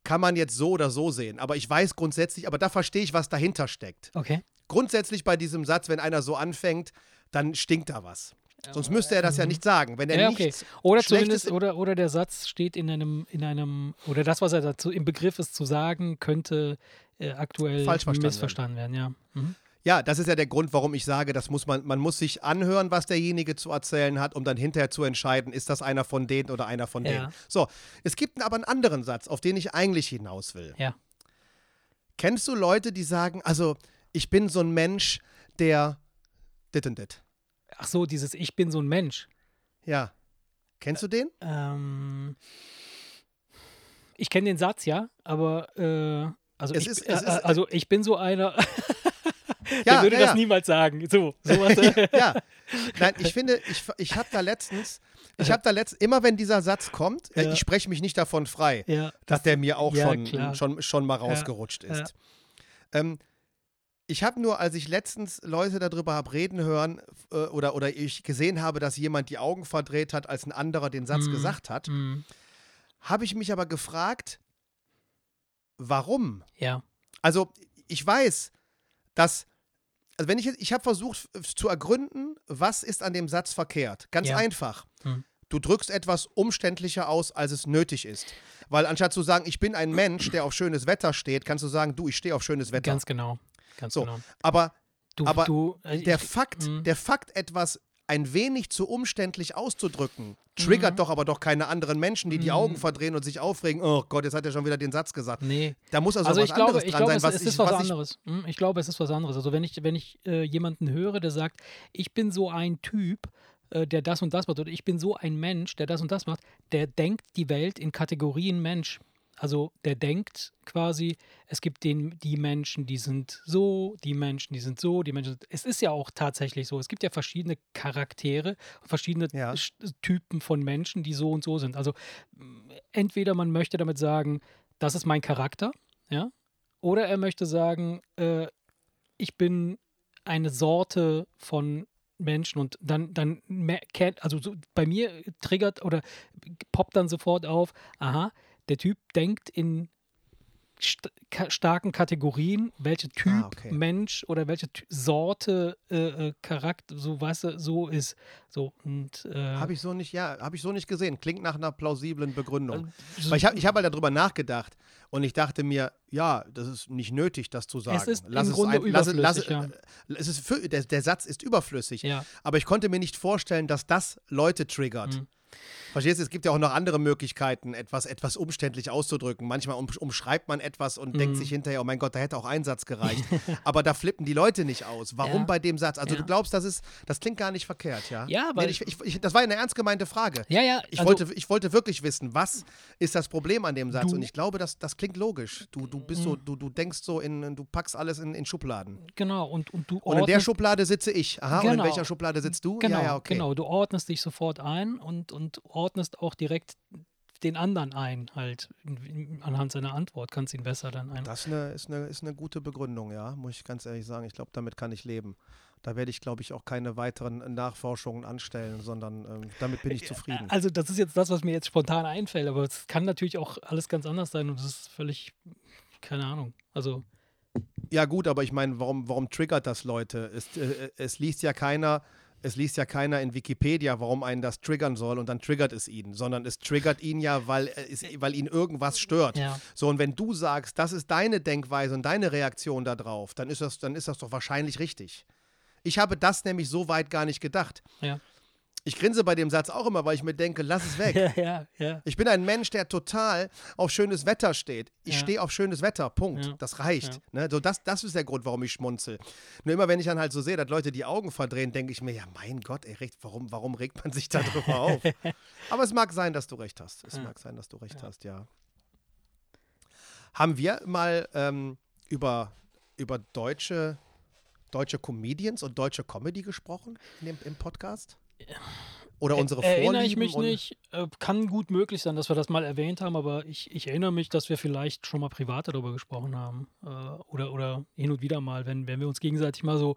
kann man jetzt so oder so sehen, aber ich weiß grundsätzlich, aber da verstehe ich, was dahinter steckt. Okay. Grundsätzlich bei diesem Satz, wenn einer so anfängt, dann stinkt da was. Sonst müsste er das ja nicht sagen. Wenn er. Ja, okay. nichts Oder zumindest, oder, oder der Satz steht in einem, in einem, oder das, was er dazu im Begriff ist zu sagen, könnte äh, aktuell Falsch verstanden missverstanden werden, ja. Mhm. Ja, das ist ja der Grund, warum ich sage, das muss man, man muss sich anhören, was derjenige zu erzählen hat, um dann hinterher zu entscheiden, ist das einer von denen oder einer von Ja. denen. So, es gibt aber einen anderen Satz, auf den ich eigentlich hinaus will. Ja. Kennst du Leute, die sagen, also ich bin so ein Mensch, der dit und dit. Ach so, dieses Ich bin so ein Mensch. Ja. Kennst du den? Ähm, ich kenne den Satz, ja, aber äh, also, Es ich, ist- äh, ist- also ich bin so einer, der Ja, würde ja, das ja. niemals sagen. So, sowas. ja. Nein, ich finde, ich, ich habe da letztens, ich habe da letztens, immer wenn dieser Satz kommt, äh, Ja. ich spreche mich nicht davon frei, dass der mir auch schon, klar. schon, schon mal rausgerutscht ist. Ähm, ich habe nur, als ich letztens Leute darüber habe reden hören äh, oder, oder ich gesehen habe, dass jemand die Augen verdreht hat, als ein anderer den Satz Mhm. gesagt hat, Mm, habe ich mich aber gefragt, warum? ja, Also ich weiß, dass, also wenn ich jetzt, ich habe versucht zu ergründen, was ist an dem Satz verkehrt. Ganz Ja. einfach. Hm. Du drückst etwas umständlicher aus, als es nötig ist. Weil anstatt zu sagen, ich bin ein Mensch, der auf schönes Wetter steht, kannst du sagen, du, ich stehe auf schönes Wetter. ganz genau. Ganz so, genau. aber Du, aber du, äh, der ich, Fakt, Mhm. der Fakt, etwas ein wenig zu umständlich auszudrücken, triggert Mhm. doch aber doch keine anderen Menschen, die die Augen verdrehen und sich aufregen. Oh Gott, jetzt hat er schon wieder den Satz gesagt. nee, Da muss also, Also was ich glaube, anderes ich dran glaube, sein, es, was es ich, ist was, was ich anderes. Hm, Ich glaube, es ist was anderes. Also wenn ich, wenn ich äh, jemanden höre, der sagt, ich bin so ein Typ, äh, der das und das macht, oder ich bin so ein Mensch, der das und das macht, der denkt die Welt in Kategorien Mensch. Also der denkt quasi, es gibt den, die Menschen, die sind so, die Menschen, die sind so, die Menschen. Es ist ja auch tatsächlich so. Es gibt ja verschiedene Charaktere, verschiedene Ja. Typen von Menschen, die so und so sind. Also mh, entweder man möchte damit sagen, das ist mein Charakter, ja, oder er möchte sagen, äh, ich bin eine Sorte von Menschen und dann, dann also so, bei mir triggert oder poppt dann sofort auf, aha, der Typ denkt in st starken Kategorien, welche Typ Ah, okay. Mensch oder welche Ty Sorte äh, äh, Charakter, so du, so ist. So und äh, Habe ich so nicht, ja, habe ich so nicht gesehen. Klingt nach einer plausiblen Begründung. so- Weil ich habe ich hab halt darüber nachgedacht und ich dachte mir, ja, das ist nicht nötig, das zu sagen. ist im Grunde lass, es- lass, überflüssig, äh, es ist für, der, der Satz ist überflüssig. Ja. Aber ich konnte mir nicht vorstellen, dass das Leute triggert. Mhm. Verstehst du, es gibt ja auch noch andere Möglichkeiten, etwas, etwas umständlich auszudrücken. Manchmal um, umschreibt man etwas und Mhm. denkt sich hinterher, oh mein Gott, da hätte auch ein Satz gereicht. Aber da flippen die Leute nicht aus. Warum Ja. bei dem Satz? Also Ja. du glaubst, das ist, das klingt gar nicht verkehrt, ja? Ja, Nee, weil- ich, ich, ich, das war eine ernst gemeinte Frage. Ja, ja, Ich, also- wollte, ich wollte wirklich wissen, was ist das Problem an dem Satz? Du- Mhm. und ich glaube, das, das klingt logisch. Du, du bist so, du, du denkst so in, du packst alles in, in Schubladen. genau und, und du Und in der Schublade sitze ich. Aha, und in Genau. welcher Schublade sitzt du? Genau, ja, ja, okay. genau. Du ordnest dich sofort ein und, und ordnest auch direkt den anderen ein, halt anhand seiner Antwort kannst ihn besser dann ein. Das ist eine, ist, eine, ist eine gute Begründung, ja, muss ich ganz ehrlich sagen. Ich glaube, damit kann ich leben. Da werde ich, glaube ich, auch keine weiteren Nachforschungen anstellen, sondern ähm, damit bin ich zufrieden. Also das ist jetzt das, was mir jetzt spontan einfällt, aber es kann natürlich auch alles ganz anders sein und das ist völlig, keine Ahnung. Also Ja, gut, aber ich meine, warum, warum triggert das Leute? Es, äh, es liest ja keiner. Es liest ja keiner in Wikipedia, warum einen das triggern soll und dann triggert es ihn, sondern es triggert ihn ja, weil, äh, es, weil ihn irgendwas stört. Ja. So, und wenn du sagst, das ist deine Denkweise und deine Reaktion darauf, dann ist das, dann ist das doch wahrscheinlich richtig. Ich habe das nämlich so weit gar nicht gedacht. ja, Ich grinse bei dem Satz auch immer, weil ich mir denke, lass es weg. Ja, ja, ja. Ich bin ein Mensch, der total auf schönes Wetter steht. Ich stehe auf schönes Wetter, Punkt. Das reicht. Ne? So, das, das ist der Grund, warum ich schmunzel. Nur immer, wenn ich dann halt so sehe, dass Leute die Augen verdrehen, denke ich mir, ja, mein Gott, ey, recht, warum, warum regt man sich da drüber auf? Aber es mag sein, dass du recht hast. Es mag sein, dass du recht hast, ja. Haben wir mal ähm, über, über deutsche, deutsche Comedians und deutsche Comedy gesprochen dem, im Podcast? Oder unsere Vorlieben? Erinnere ich mich nicht. Äh, kann gut möglich sein, dass wir das mal erwähnt haben, aber ich, ich erinnere mich, dass wir vielleicht schon mal privat darüber gesprochen haben. Äh, oder, oder hin und wieder mal, wenn, wenn wir uns gegenseitig mal so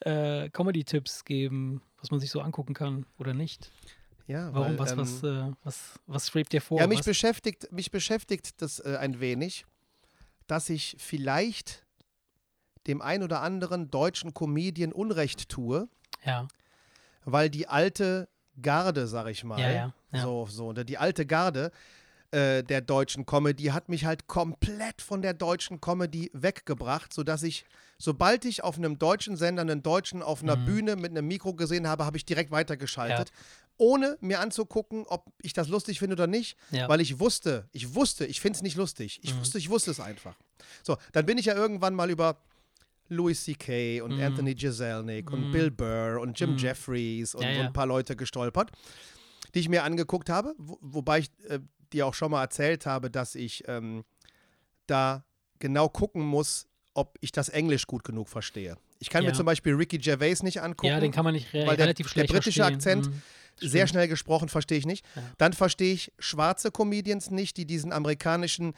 äh, Comedy-Tipps geben, was man sich so angucken kann oder nicht. Ja, Warum, weil, was, ähm, was, äh, was, was schwebt dir vor? Ja, mich was? beschäftigt, mich beschäftigt das äh, ein wenig, dass ich vielleicht dem ein oder anderen deutschen Comedian Unrecht tue, ja, weil die alte Garde, sag ich mal, Ja, ja, ja. so, so, die alte Garde äh, der deutschen Comedy hat mich halt komplett von der deutschen Comedy weggebracht, sodass ich, sobald ich auf einem deutschen Sender einen Deutschen auf einer Mhm. Bühne mit einem Mikro gesehen habe, habe ich direkt weitergeschaltet, ohne mir anzugucken, ob ich das lustig finde oder nicht, weil ich wusste, ich wusste, ich finde es nicht lustig. Ich Mhm. wusste, ich wusste es einfach. So, dann bin ich ja irgendwann mal über Louis C.K. und Mhm. Anthony Jeselnik und Mhm. Bill Burr und Jim Mhm. Jeffries und, Ja, und ja. ein paar Leute gestolpert, die ich mir angeguckt habe, wo, wobei ich äh, dir auch schon mal erzählt habe, dass ich ähm, da genau gucken muss, ob ich das Englisch gut genug verstehe. Ich kann Ja. mir zum Beispiel Ricky Gervais nicht angucken. ja, den kann man nicht re weil der- relativ der schlecht britische verstehen. Akzent Mhm. sehr schnell gesprochen, verstehe ich nicht. Dann verstehe ich schwarze Comedians nicht, die diesen amerikanischen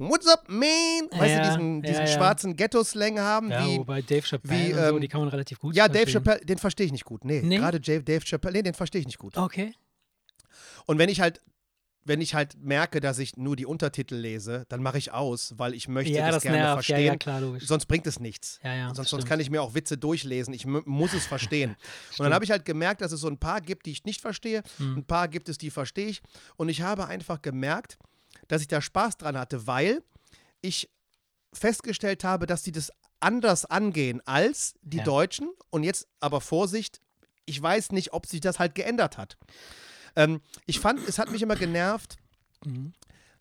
What's up, man? Weißt Ja, du, diesen, ja, diesen ja. schwarzen Ghetto-Slang haben, Ja, wie wobei Dave Chappelle wie, und so, ähm, die kann man relativ gut ja, Dave verstehen. Chappelle, den verstehe ich nicht gut. Nee, Nee? gerade Dave, Dave Chappelle, nee, den verstehe ich nicht gut. Okay. Und wenn ich halt, wenn ich halt merke, dass ich nur die Untertitel lese, dann mache ich aus, weil ich möchte Ja, das, das gerne nervt. Ja, verstehen. ja, klar, logisch. Sonst bringt es nichts. Ja, ja, sonst, sonst kann ich mir auch Witze durchlesen. Ich muss es verstehen. Und dann habe ich halt gemerkt, dass es so ein paar gibt, die ich nicht verstehe. Hm. Ein paar gibt es, die verstehe ich. Und ich habe einfach gemerkt, dass ich da Spaß dran hatte, weil ich festgestellt habe, dass die das anders angehen als die Ja. Deutschen. Und jetzt aber Vorsicht, ich weiß nicht, ob sich das halt geändert hat. Ähm, ich fand, es hat mich immer genervt. Mhm.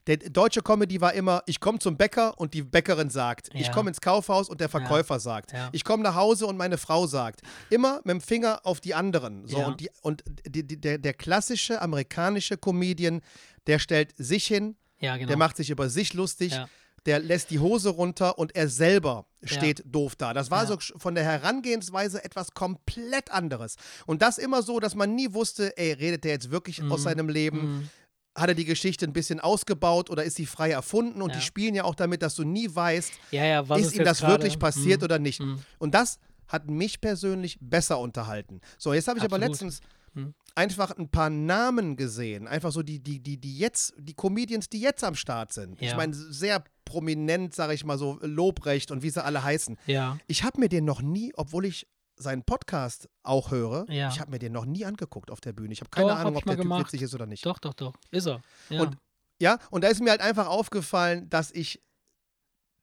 Der deutsche Comedy war immer, ich komme zum Bäcker und die Bäckerin sagt. Ich Ja. komme ins Kaufhaus und der Verkäufer sagt. Ja. Ich komme nach Hause und meine Frau sagt. Immer mit dem Finger auf die anderen. So, Ja. Und, die, und die, die, der, der klassische amerikanische Comedian, der stellt sich hin, Ja, genau. der macht sich über sich lustig, Ja. der lässt die Hose runter und er selber steht doof da. Das war Ja. so von der Herangehensweise etwas komplett anderes. Und das immer so, dass man nie wusste, ey, redet der jetzt wirklich Mhm. aus seinem Leben? Hat er die Geschichte ein bisschen ausgebaut oder ist sie frei erfunden? Und Ja. die spielen ja auch damit, dass du nie weißt, ja, ja, was ist ihm das gerade- wirklich passiert Mhm. oder nicht. Mhm. Und das hat mich persönlich besser unterhalten. So, jetzt habe ich aber Absolut. letztens Mhm. Einfach ein paar Namen gesehen. Einfach so die, die, die, die jetzt, die Comedians, die jetzt am Start sind. Ich Ja. meine, sehr prominent, sage ich mal so, Lobrecht und wie sie alle heißen. Ja, Ich habe mir den noch nie, obwohl ich seinen Podcast auch höre, Ja. ich habe mir den noch nie angeguckt auf der Bühne. Ich habe keine Doch, hab Ahnung, ich ob der Typ gemacht. witzig ist oder nicht. doch, doch, doch. Ist er. Ja. Und Ja, und da ist mir halt einfach aufgefallen, dass ich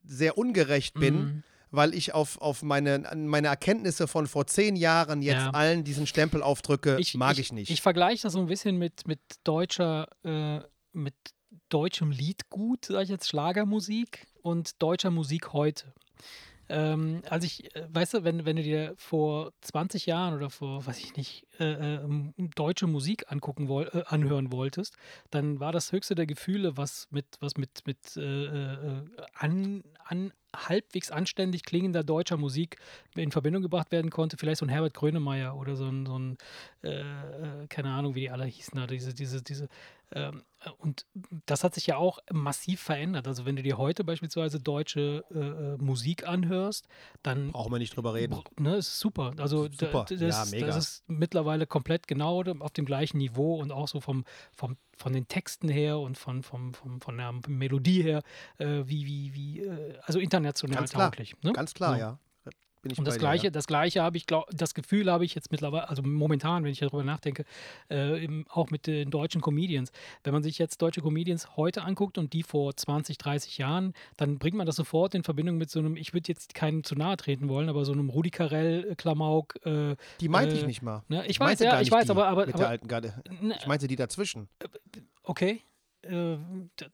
sehr ungerecht bin, Mhm. Weil ich auf, auf meine, meine Erkenntnisse von vor zehn Jahren jetzt Ja. allen diesen Stempel aufdrücke, mag ich, nicht. Ich vergleiche das so ein bisschen mit, mit deutscher, äh, mit deutschem Liedgut, sage ich jetzt, Schlagermusik und deutscher Musik heute. Ähm, also ich, äh, weißt du, wenn, wenn du dir vor 20 Jahren oder vor, weiß ich nicht, äh, äh, deutsche Musik angucken woll, äh, anhören wolltest, dann war das höchste der Gefühle, was mit, was mit, mit äh, äh, an, an halbwegs anständig klingender deutscher Musik in Verbindung gebracht werden konnte. Vielleicht so ein Herbert Grönemeyer oder so ein, so ein äh, äh, keine Ahnung, wie die alle hießen, diese, diese, diese. Ähm, äh, und das hat sich ja auch massiv verändert. Also wenn du dir heute beispielsweise deutsche äh, äh, Musik anhörst, dann Brauchen wir nicht drüber reden. Ne, ist super. Also Super. Das, Ja, mega. das ist mittlerweile komplett genau auf dem gleichen Niveau und auch so vom, vom, von den Texten her und von, vom, vom, von der Melodie her, äh, wie, wie, wie, äh, also international Ganz klar. tauglich. Ne? Ganz klar, So. ja. Ich Und das dir, gleiche, ja. das gleiche habe ich, glaub, das Gefühl habe ich jetzt mittlerweile, also momentan, wenn ich darüber nachdenke, äh, im, auch mit den deutschen Comedians. Wenn man sich jetzt deutsche Comedians heute anguckt und die vor 20, 30 Jahren, dann bringt man das sofort in Verbindung mit so einem, ich würde jetzt keinen zu nahe treten wollen, aber so einem Rudi Carell, äh, Klamauk. Äh, Die meinte ich äh, nicht mal. ne, ich weiß, meinte ja, ich weiß, aber- aber- Mit aber- der alten Garde. ne, Ich meinte die dazwischen. okay. Äh,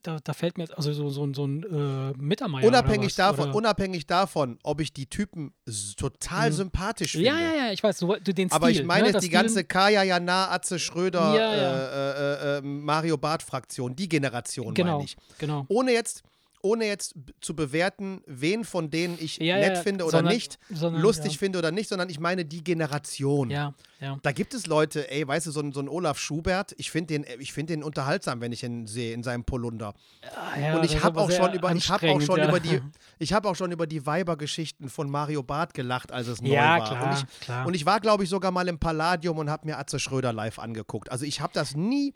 da, da fällt mir jetzt, also so, so, so ein äh, Mittermeier. Unabhängig davon, oder? unabhängig davon, ob ich die Typen total Mhm. sympathisch finde. Ja, ja, ja, ich weiß, du, den Stil. Aber ich meine ne, jetzt die Stil- ganze Kaya Jana, Atze Schröder, Ja, ja. Äh, äh, äh, Mario Barth-Fraktion, die Generation Genau, meine ich. genau. Ohne jetzt, ohne jetzt zu bewerten, wen von denen ich Ja, nett ja, finde oder sondern- nicht, sondern, lustig ja. finde oder nicht, sondern ich meine die Generation. Ja, ja. Da gibt es Leute, ey, weißt du, so ein, so ein Olaf Schubert, ich finde den, ich find den unterhaltsam, wenn ich ihn sehe in seinem Polunder. Ah, und ich habe auch schon über, ich habe auch schon über die, ich habe auch schon über die Weibergeschichten von Mario Barth gelacht, als es neu war. klar, und ich, klar. und ich war, glaube ich, sogar mal im Palladium und habe mir Atze Schröder live angeguckt. Also ich habe das nie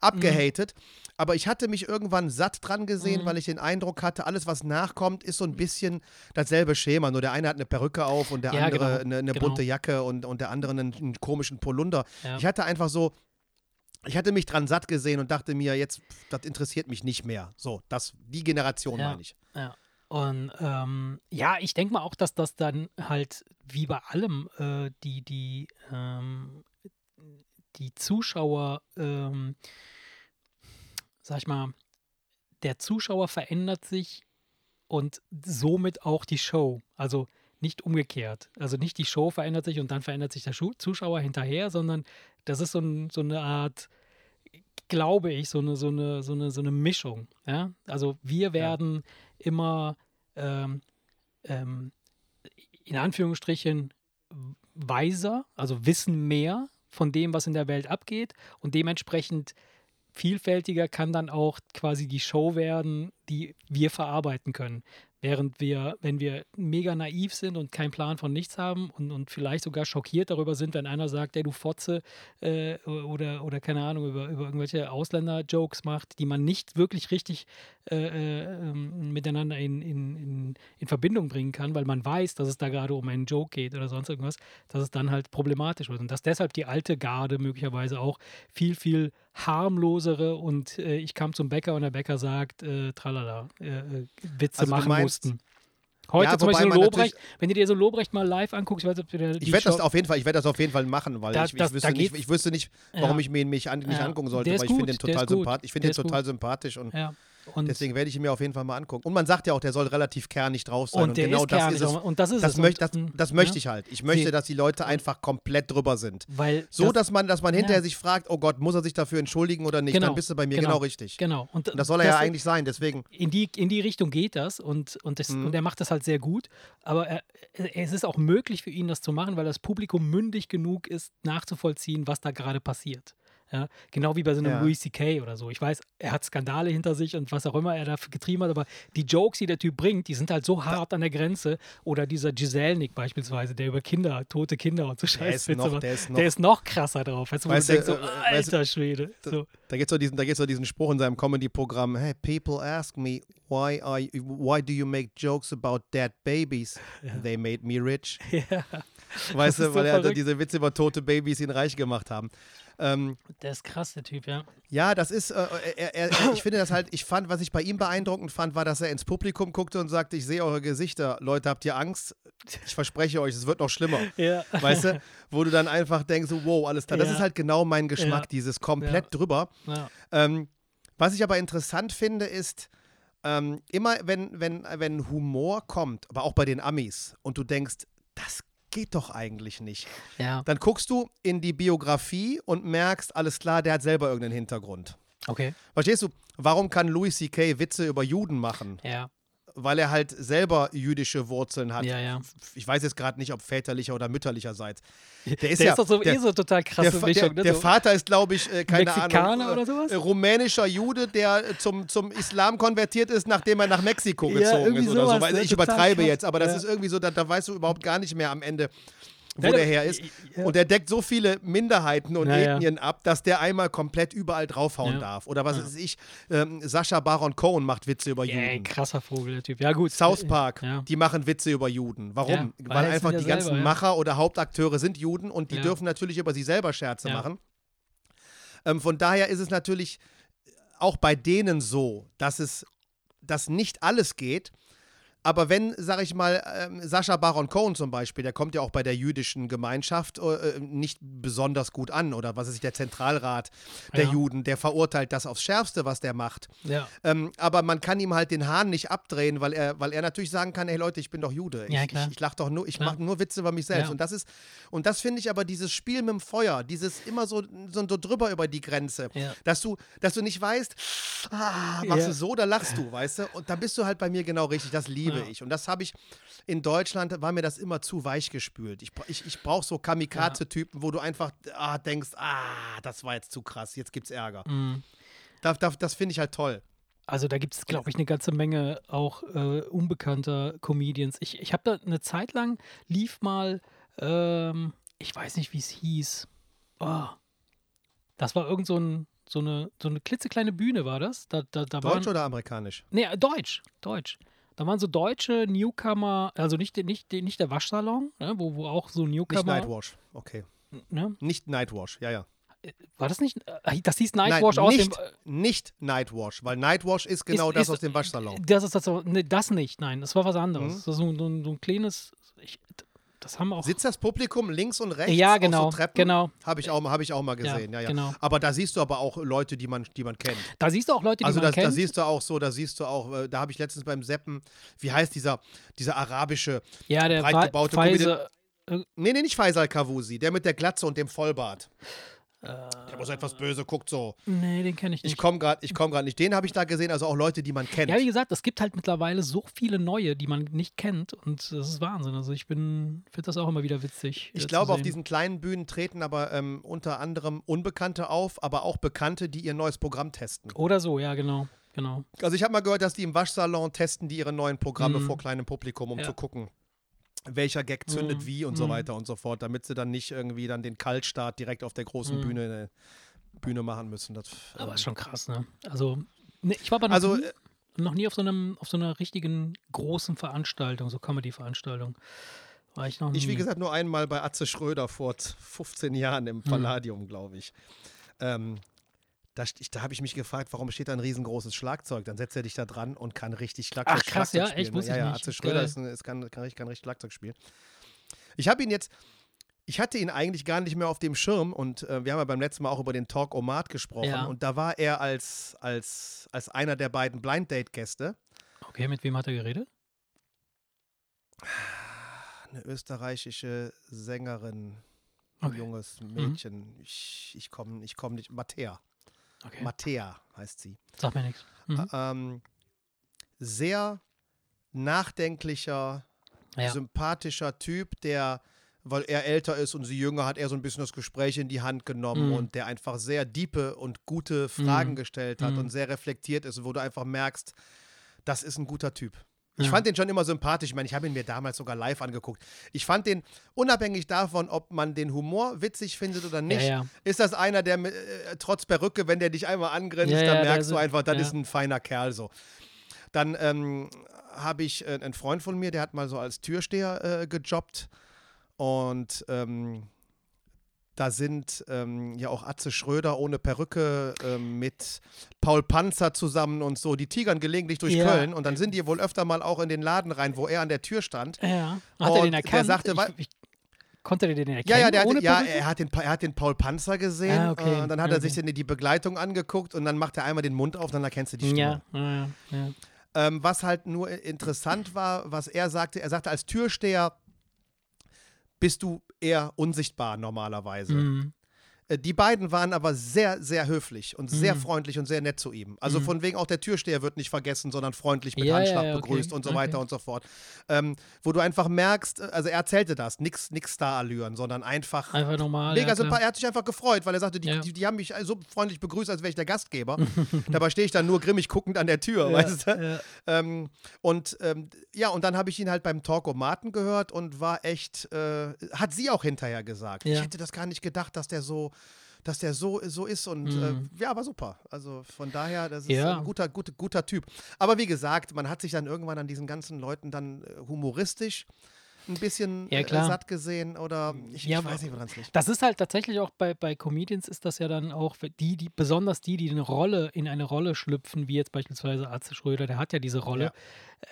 abgehatet, aber ich hatte mich irgendwann satt dran Mhm. gesehen, weil ich den Eindruck hatte, alles, was nachkommt, ist so ein bisschen dasselbe Schema. Nur der eine hat eine Perücke auf und der Ja, andere genau, eine, eine genau. bunte Jacke und, und der andere einen, einen komischen Polunder. Ja. Ich hatte einfach so, ich hatte mich dran satt gesehen und dachte mir, jetzt, pff, das interessiert mich nicht mehr. So, das, die Generation Ja. meine ich. Ja. Und ähm, ja, ich denke mal auch, dass das dann halt wie bei allem äh, die, die, ähm, die Zuschauer, ähm, sag ich mal, der Zuschauer verändert sich und somit auch die Show. Also nicht umgekehrt. Also nicht die Show verändert sich und dann verändert sich der Zuschauer hinterher, sondern das ist so, ein, so eine Art, glaube ich, so eine, so eine, so eine, so eine Mischung. Ja? Also wir werden immer ähm, ähm, in Anführungsstrichen weiser, also wissen mehr von dem, was in der Welt abgeht und dementsprechend vielfältiger kann dann auch quasi die Show werden, die wir verarbeiten können. Während wir, wenn wir mega naiv sind und keinen Plan von nichts haben und, und vielleicht sogar schockiert darüber sind, wenn einer sagt, der du Fotze äh, oder, oder keine Ahnung, über, über irgendwelche Ausländer-Jokes macht, die man nicht wirklich richtig äh, äh, ähm, miteinander in, in, in, in Verbindung bringen kann, weil man weiß, dass es da gerade um einen Joke geht oder sonst irgendwas, dass es dann halt problematisch wird. Und dass deshalb die alte Garde möglicherweise auch viel, viel harmlosere und äh, ich kam zum Bäcker und der Bäcker sagt, äh, tralala, äh, äh, Witze Also machen meinst- mussten. Heute Ja, zum Beispiel Lobrecht, wenn du dir so Lobrecht mal live anguckst, ich weiß nicht, ob du dir Ich werde das auf jeden Fall, ich werde das auf jeden Fall machen, weil Da- ich, ich, das- wüsste nicht, ich wüsste nicht, warum Ja. ich mir ihn mich, an, mich Ja. angucken sollte, weil ich finde den total sympathisch. Ich finde den total sympathisch und. Und, deswegen werde ich ihn mir auf jeden Fall mal angucken. Und man sagt ja auch, der soll relativ kernig drauf sein. und Und, genau ist das ist es. und das ist Das, es. möcht, das, das ja, möchte ich halt. Ich möchte, dass die Leute einfach komplett drüber sind. Weil So, das, dass man, dass man hinterher Ja. sich fragt, oh Gott, muss er sich dafür entschuldigen oder nicht? Genau, Dann bist du bei mir genau, genau, richtig. Genau. Und, Und das soll er ja eigentlich sein, deswegen. in die, in die Richtung geht das und, und, das, Mhm. und er macht das halt sehr gut. Aber er, es ist auch möglich für ihn, das zu machen, weil das Publikum mündig genug ist, nachzuvollziehen, was da gerade passiert. Ja, genau wie bei so einem Ja. Louis C.K. oder so. Ich weiß, er hat Skandale hinter sich und was auch immer er dafür getrieben hat, aber die Jokes, die der Typ bringt, die sind halt so hart an der Grenze. Oder dieser Giselnik beispielsweise, der über Kinder, tote Kinder und so Der macht. der ist noch- der ist noch krasser drauf. Weißt du, Weißt du denkst, so, äh, weißt du, alter Schwede. So. Da gibt es so, diesen- da gibt's so diesen Spruch in seinem Comedy-Programm: Hey, people ask me, why, are you, why do you make jokes about dead babies? They made me rich. Ja, Weißt ist du, so weil er also verrückt. diese Witze über tote Babys ihn reich gemacht haben. Ähm, der ist krass, der Typ, ja. ja, das ist, äh, er, er, er, ich finde das halt, ich fand, was ich bei ihm beeindruckend fand, war, dass er ins Publikum guckte und sagte, ich sehe eure Gesichter, Leute, habt ihr Angst? Ich verspreche euch, es wird noch schlimmer. Ja. Weißt du, wo du dann einfach denkst, wow, alles klar. Das Ja. ist halt genau mein Geschmack, Ja. dieses komplett drüber. ja. Ähm, was ich aber interessant finde, ist, ähm, immer wenn, wenn, wenn Humor kommt, aber auch bei den Amis, und du denkst, das geht doch eigentlich nicht. Ja, Dann guckst du in die Biografie und merkst, alles klar, der hat selber irgendeinen Hintergrund. okay. Verstehst du, warum kann Louis C.K. Witze über Juden machen? Ja, Weil er halt selber jüdische Wurzeln hat. ja, ja. Ich weiß jetzt gerade nicht, ob väterlicher oder mütterlicherseits. Der ist der ja, ist doch so, der, eh so total der, krasse Fa- Mischung. der, ne? der so. Vater ist, glaube ich, äh, keine Mexikaner Ahnung, oder sowas? äh, rumänischer Jude, der äh, zum, zum Islam konvertiert ist, nachdem er nach Mexiko Ja, gezogen irgendwie ist oder so. ne? ich übertreibe krass. jetzt, aber das Ja. ist irgendwie so, da, da weißt du überhaupt gar nicht mehr am Ende, wo Ja, der her ist. ja. Und der deckt so viele Minderheiten und Ja, ja. Ethnien ab, dass der einmal komplett überall draufhauen Ja. darf. Oder was weiß ich, ähm, Sascha Baron Cohen macht Witze über Ey, Juden. krasser Vogel, der Typ. Ja, gut. South Park, Ja. die machen Witze über Juden. Warum? Ja, weil weil einfach ja die ganzen selber, ja. Macher oder Hauptakteure sind Juden und die Ja. dürfen natürlich über sich selber Scherze Ja. machen. Ähm, von daher ist es natürlich auch bei denen so, dass es dass nicht alles geht. Aber wenn, sag ich mal, ähm, Sascha Baron Cohen zum Beispiel, der kommt ja auch bei der jüdischen Gemeinschaft äh, nicht besonders gut an, oder was ist der Zentralrat der Ja. Juden, der verurteilt das aufs Schärfste, was der macht. Ja. Ähm, aber man kann ihm halt den Hahn nicht abdrehen, weil er, weil er natürlich sagen kann, hey Leute, ich bin doch Jude. Ich, Ja, ich, ich lach doch nur, ich mache nur Witze über mich selbst. Und das ist, und das finde ich aber dieses Spiel mit dem Feuer, dieses immer so, so, so drüber über die Grenze, dass du, dass du nicht weißt, ah, machst du so oder lachst du, weißt du? Und da bist du halt bei mir genau richtig. Das liebe Ja. ich. Und das habe ich in Deutschland, war mir das immer zu weich gespült. Ich, ich, ich brauche so Kamikaze-Typen, wo du einfach ah, denkst, ah, das war jetzt zu krass, jetzt gibt's Ärger. Mhm. Da, da, das finde ich halt toll. Also da gibt es, glaube ich, eine ganze Menge auch äh, unbekannter Comedians. Ich, ich habe da eine Zeit lang lief mal, ähm, ich weiß nicht, wie es hieß. Oh. Das war irgend so, ein, so, eine, so eine klitzekleine Bühne, war das? Da, da, da Deutsch waren, oder amerikanisch? Nee, äh, Deutsch. Deutsch. Da waren so deutsche Newcomer, also nicht, nicht, nicht der Waschsalon, ne, wo, wo auch so Nicht Newcomer. Nightwash. Okay. Ne? Nicht Nightwash, ja, ja. War das nicht? äh, Das hieß Nightwash Nein, aus nicht, dem. äh, nicht Nightwash, weil Nightwash ist genau Ist- das ist- aus dem Waschsalon. Das ist das, nee, das nicht, nein, das war was anderes. Mhm. Das ist so, so, ein- so ein kleines. Ich, das haben auch. Sitzt das Publikum links und rechts Ja, auf genau, so Treppen? genau. Habe ich, auch mal- hab ich auch mal gesehen, ja, ja. genau. Aber da siehst du aber auch Leute, die man, die man kennt. Da siehst du auch Leute, die Also man das, da kennt. siehst du auch so, da siehst du auch, äh, da habe ich letztens beim Seppen, wie heißt dieser, dieser arabische, ja, der breit gebaute Pfizer. nee, nee, nicht Faisal Kavusi, der mit der Glatze und dem Vollbart. Äh, Der muss etwas böse, guckt so. nee, den kenne ich nicht. Ich komme gerade ich komm grad nicht. Den habe ich da gesehen, also auch Leute, die man kennt. ja, wie gesagt, es gibt halt mittlerweile so viele neue, die man nicht kennt und das ist Wahnsinn. Also ich bin, finde das auch immer wieder witzig. Ich äh, glaube, auf diesen kleinen Bühnen treten aber ähm, unter anderem Unbekannte auf, aber auch Bekannte, die ihr neues Programm testen. Oder so, ja, genau. Genau. Also ich habe mal gehört, dass die im Waschsalon testen, die ihre neuen Programme Mhm. vor kleinem Publikum, um Ja. zu gucken, welcher Gag zündet Mhm. wie und so Mhm. weiter und so fort, damit sie dann nicht irgendwie dann den Kaltstart direkt auf der großen Mhm. Bühne, Bühne machen müssen. Das, Aber ähm, ist schon krass, ne? Also, ne, ich war aber noch, Also, nie, äh, noch nie auf so, einem, auf so einer richtigen großen Veranstaltung, so Comedy-Veranstaltung. War ich noch nie. Ich, wie gesagt, nur einmal bei Atze Schröder vor z- 15 Jahren Mhm. im Palladium, glaube ich. Ähm, da da habe ich mich gefragt, warum steht da ein riesengroßes Schlagzeug? Dann setzt er dich da dran und kann richtig Schlagzeug, Ach, krass, Schlagzeug ja? spielen. Echt? Wusste ja, ich ja, nicht. Atze Schröder ist ein, ist, kann, kann, richtig, kann richtig Schlagzeug spielen. Ich habe ihn jetzt, ich hatte ihn eigentlich gar nicht mehr auf dem Schirm und äh, wir haben ja beim letzten Mal auch über den Talk Omat gesprochen Ja. und da war er als, als, als einer der beiden Blind Date Gäste. Okay, mit wem hat er geredet? Eine österreichische Sängerin, ein Okay. Mhm. junges Mädchen. Ich, ich komme ich komm nicht. Mattea. Okay. Mattea heißt sie. Sag mir nichts. Mhm. Ähm, sehr nachdenklicher, Ja. sympathischer Typ, der, weil er älter ist und sie jünger, hat er so ein bisschen das Gespräch in die Hand genommen Mhm. und der einfach sehr diepe und gute Fragen Mhm. gestellt hat Mhm. und sehr reflektiert ist, wo du einfach merkst, das ist ein guter Typ. Ich Ja. fand den schon immer sympathisch. Ich meine, ich habe ihn mir damals sogar live angeguckt. Ich fand den, unabhängig davon, ob man den Humor witzig findet oder nicht, ja. ist das einer, der äh, trotz Perücke, wenn der dich einmal angrinst, Ja, ja, dann merkst du einfach, das ja. ist ein feiner Kerl so. Dann ähm, habe ich äh, einen Freund von mir, der hat mal so als Türsteher äh, gejobbt und ähm, da sind ähm, ja auch Atze Schröder ohne Perücke ähm, mit Paul Panzer zusammen und so. Die tigern gelegentlich durch Ja. Köln und dann sind die wohl öfter mal auch in den Laden rein, wo er an der Tür stand. Ja. Hat er Und den der erkannt? sagte, wa- ich, ich, konnte er den erkennen? Ja, ja, der hat, ja er, hat den, er hat den Paul Panzer gesehen Ah, okay. äh, und dann hat er sich Okay. die Begleitung angeguckt und dann macht er einmal den Mund auf, dann erkennst du die Stimme. ja, ja, ja, ja. Ähm, was halt nur interessant war, was er sagte, er sagte, als Türsteher bist du eher unsichtbar normalerweise. Mhm. Äh, Die beiden waren aber sehr, sehr höflich und sehr Mhm. freundlich und sehr nett zu ihm. Also von wegen auch der Türsteher wird nicht vergessen, sondern freundlich mit Ja, Handschlag ja, okay, begrüßt und so weiter okay. und so fort. Ähm, wo du einfach merkst, äh, also er erzählte das, nix, nix Star-Allüren, sondern einfach Einfach normal. Mega ja, klar. Er hat sich einfach gefreut, weil er sagte, die, die, die haben mich so freundlich begrüßt, als wäre ich der Gastgeber. Dabei stehe ich dann nur grimmig guckend an der Tür, weißt du? ja. Ähm, und ähm, ja, und dann habe ich ihn halt beim Talkomaten gehört und war echt, äh, hat sie auch hinterher gesagt. Ich hätte das gar nicht gedacht, dass der so, dass der so, so ist und äh, ja, war super. Also von daher, das ist Mhm. Ja. ein guter, guter, guter Typ. Aber wie gesagt, man hat sich dann irgendwann an diesen ganzen Leuten dann äh, humoristisch ein bisschen Ja, äh, satt gesehen oder ich, Ja, ich weiß nicht, woran es liegt. Das ist halt tatsächlich auch bei, bei Comedians ist das ja dann auch die, die, besonders die, die eine Rolle in eine Rolle schlüpfen, wie jetzt beispielsweise Atze Schröder, der hat ja diese Rolle.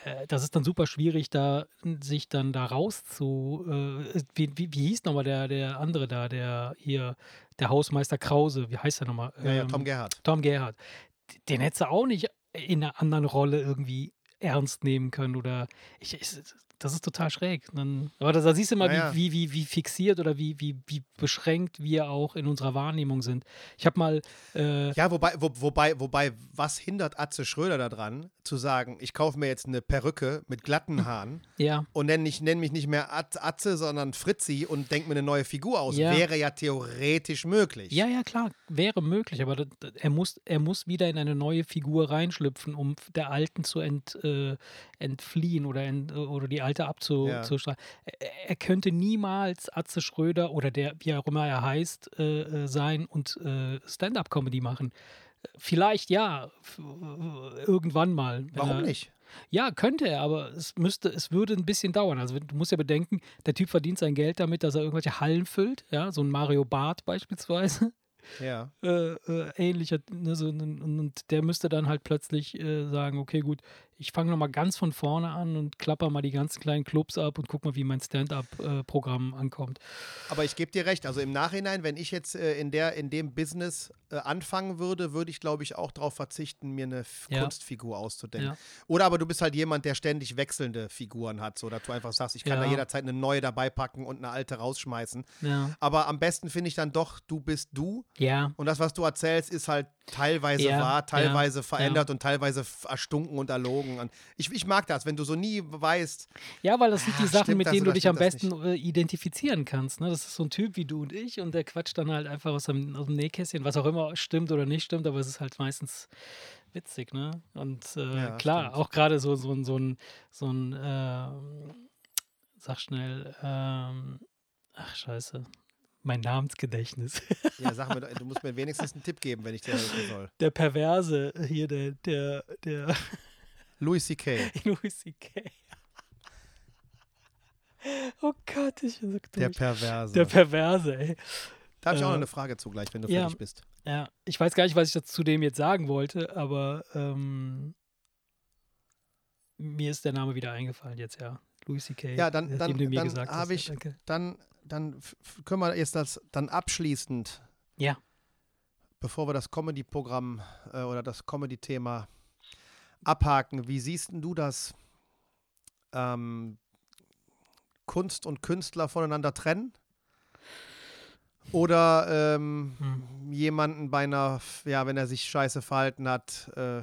Äh, das ist dann super schwierig, da sich dann da raus zu. Äh, wie, wie, wie hieß nochmal der, der andere da, der hier, der Hausmeister Krause, wie heißt der nochmal? Ja, ja, Ähm, Tom Gerhardt. Tom Gerhardt. Den hättest du auch nicht in einer anderen Rolle irgendwie ernst nehmen können oder ich, ich das ist total schräg. Dann, aber da, da siehst du mal, Naja. wie, wie, wie, fixiert oder wie, wie, wie beschränkt wir auch in unserer Wahrnehmung sind. Ich habe mal, äh, Ja, wobei, wo, wobei, wobei, was hindert Atze Schröder daran, zu sagen, ich kaufe mir jetzt eine Perücke mit glatten Haaren ja, und nenne nenn mich nicht mehr At- Atze, sondern Fritzi und denke mir eine neue Figur aus. Ja. Wäre ja theoretisch möglich. ja, ja, klar, wäre möglich, aber das- er, muss, er muss wieder in eine neue Figur reinschlüpfen, um der alten zu ent, äh, entfliehen oder, ent, oder die alte Ja. abzuschlagen. Er, könnte niemals Atze Schröder oder der, wie auch immer er heißt, äh, äh, sein und äh, Stand-up-Comedy machen. Vielleicht ja, f- irgendwann mal. Warum er, nicht? Ja, könnte er, aber es müsste, es würde ein bisschen dauern. Also du musst ja bedenken, der Typ verdient sein Geld damit, dass er irgendwelche Hallen füllt, ja, so ein Mario Barth beispielsweise. Ja. Äh, äh, ähnlicher, ne, so, und, und der müsste dann halt plötzlich äh, sagen, okay, gut, ich fange nochmal ganz von vorne an und klapper mal die ganzen kleinen Clubs ab und guck mal, wie mein Stand-up-Programm ankommt. Aber ich gebe dir recht. Also im Nachhinein, wenn ich jetzt äh, in, der, in dem Business äh, anfangen würde, würde ich, glaube ich, auch darauf verzichten, mir eine F Ja. Kunstfigur auszudenken. Ja. Oder aber du bist halt jemand, der ständig wechselnde Figuren hat, so dass du einfach sagst, ich kann Ja. da jederzeit eine neue dabei packen und eine alte rausschmeißen. Aber am besten finde ich dann doch, du bist du. Ja. Und das, was du erzählst, ist halt teilweise wahr, teilweise verändert und teilweise erstunken und erlogen. Und ich, ich mag das, wenn du so nie weißt, Ja, weil das sind die Ah, Sachen, stimmt mit denen du dich am besten äh, identifizieren kannst. Ne? Das ist so ein Typ wie du und ich und der quatscht dann halt einfach aus dem, aus dem Nähkästchen, was auch immer stimmt oder nicht stimmt, aber es ist halt meistens witzig, ne? Und äh, Ja, klar, stimmt. auch gerade so, so, ein- so ein, so ein ähm, sag schnell, ähm, ach scheiße, mein Namensgedächtnis. ja, sag mir, du musst mir wenigstens einen Tipp geben, wenn ich dir helfen soll. Der Perverse hier, der, der, der Louis C.K., Louis C.K. Oh Gott, ich bin so der durch. Perverse. Der Perverse, ey. da habe ich auch noch äh, eine Frage zu gleich, wenn du ja. fertig bist. Ja, ich weiß gar nicht, was ich dazu dem jetzt sagen wollte, aber ähm, mir ist der Name wieder eingefallen jetzt, ja. Louis C.K. Ja, dann- dann- dann gesagt hab hast. Ja, ich- danke. Dann, dann können wir jetzt das dann abschließend, Ja, bevor wir das Comedy-Programm äh, oder das Comedy-Thema abhaken, wie siehst denn du das? Ähm, Kunst und Künstler voneinander trennen? Oder ähm, Hm. jemanden bei einer, ja, wenn er sich scheiße verhalten hat, äh,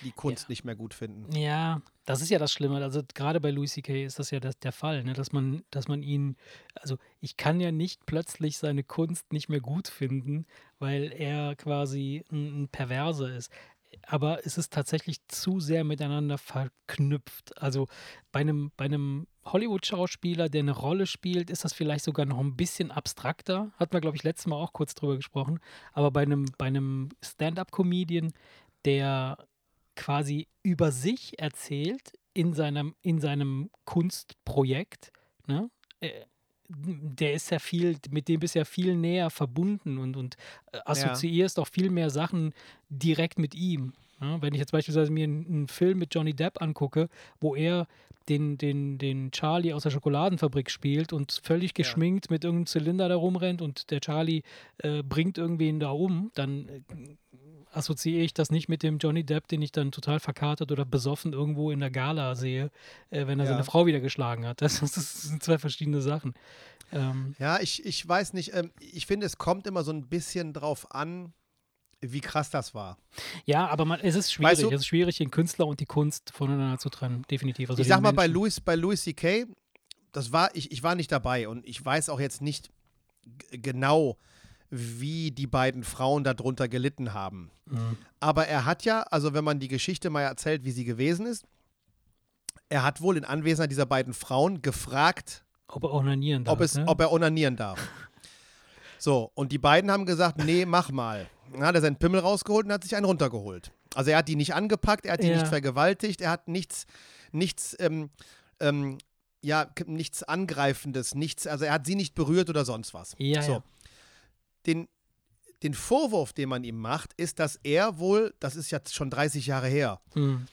die Kunst nicht mehr gut finden? ja, das ist ja das Schlimme. Also gerade bei Louis C.K. ist das ja das, der Fall, ne? dass man, dass man ihn, also ich kann ja nicht plötzlich seine Kunst nicht mehr gut finden, weil er quasi ein, ein Perverse ist. Aber es ist tatsächlich zu sehr miteinander verknüpft. Also bei einem, bei einem Hollywood-Schauspieler, der eine Rolle spielt, ist das vielleicht sogar noch ein bisschen abstrakter. Hatten wir, glaube ich, letztes Mal auch kurz drüber gesprochen. Aber bei einem, bei einem Stand-up-Comedian, der quasi über sich erzählt in seinem, in seinem Kunstprojekt, ne? Der ist ja viel, mit dem bist du ja viel näher verbunden und, und äh, assoziierst auch viel mehr Sachen direkt mit ihm. Ja, wenn ich jetzt beispielsweise mir einen, Film mit Johnny Depp angucke, wo er den, den, den Charlie aus der Schokoladenfabrik spielt und völlig geschminkt mit irgendeinem Zylinder da rumrennt und der Charlie äh, bringt irgendwen da um, dann äh, assoziiere ich das nicht mit dem Johnny Depp, den ich dann total verkatert oder besoffen irgendwo in der Gala sehe, äh, wenn er Ja. seine Frau wieder geschlagen hat. Das, das sind zwei verschiedene Sachen. Ähm, Ja, ich, ich weiß nicht. Ähm, ich finde, es kommt immer so ein bisschen drauf an, wie krass das war. ja, aber man, es ist schwierig. Weißt du- es ist schwierig, den Künstler und die Kunst voneinander zu trennen. Definitiv. Also ich sag mal, bei. Louis, bei Louis C.K., das war, ich, ich war nicht dabei und ich weiß auch jetzt nicht genau, wie die beiden Frauen darunter gelitten haben. Mhm. Aber er hat ja, also wenn man die Geschichte mal erzählt, wie sie gewesen ist, er hat wohl in Anwesenheit dieser beiden Frauen gefragt, Ob er onanieren darf. ob, es, ne? ob er onanieren darf. So, und die beiden haben gesagt, nee, mach mal. Dann hat er seinen Pimmel rausgeholt und hat sich einen runtergeholt. Also er hat die nicht angepackt, er hat die Ja. nicht vergewaltigt, er hat nichts, nichts, ähm, ähm, ja, nichts Angreifendes, nichts, also er hat sie nicht berührt oder sonst was. Ja, so. ja. Den, den Vorwurf, den man ihm macht, ist, dass er wohl, das ist jetzt schon 30 Jahre her, Hm.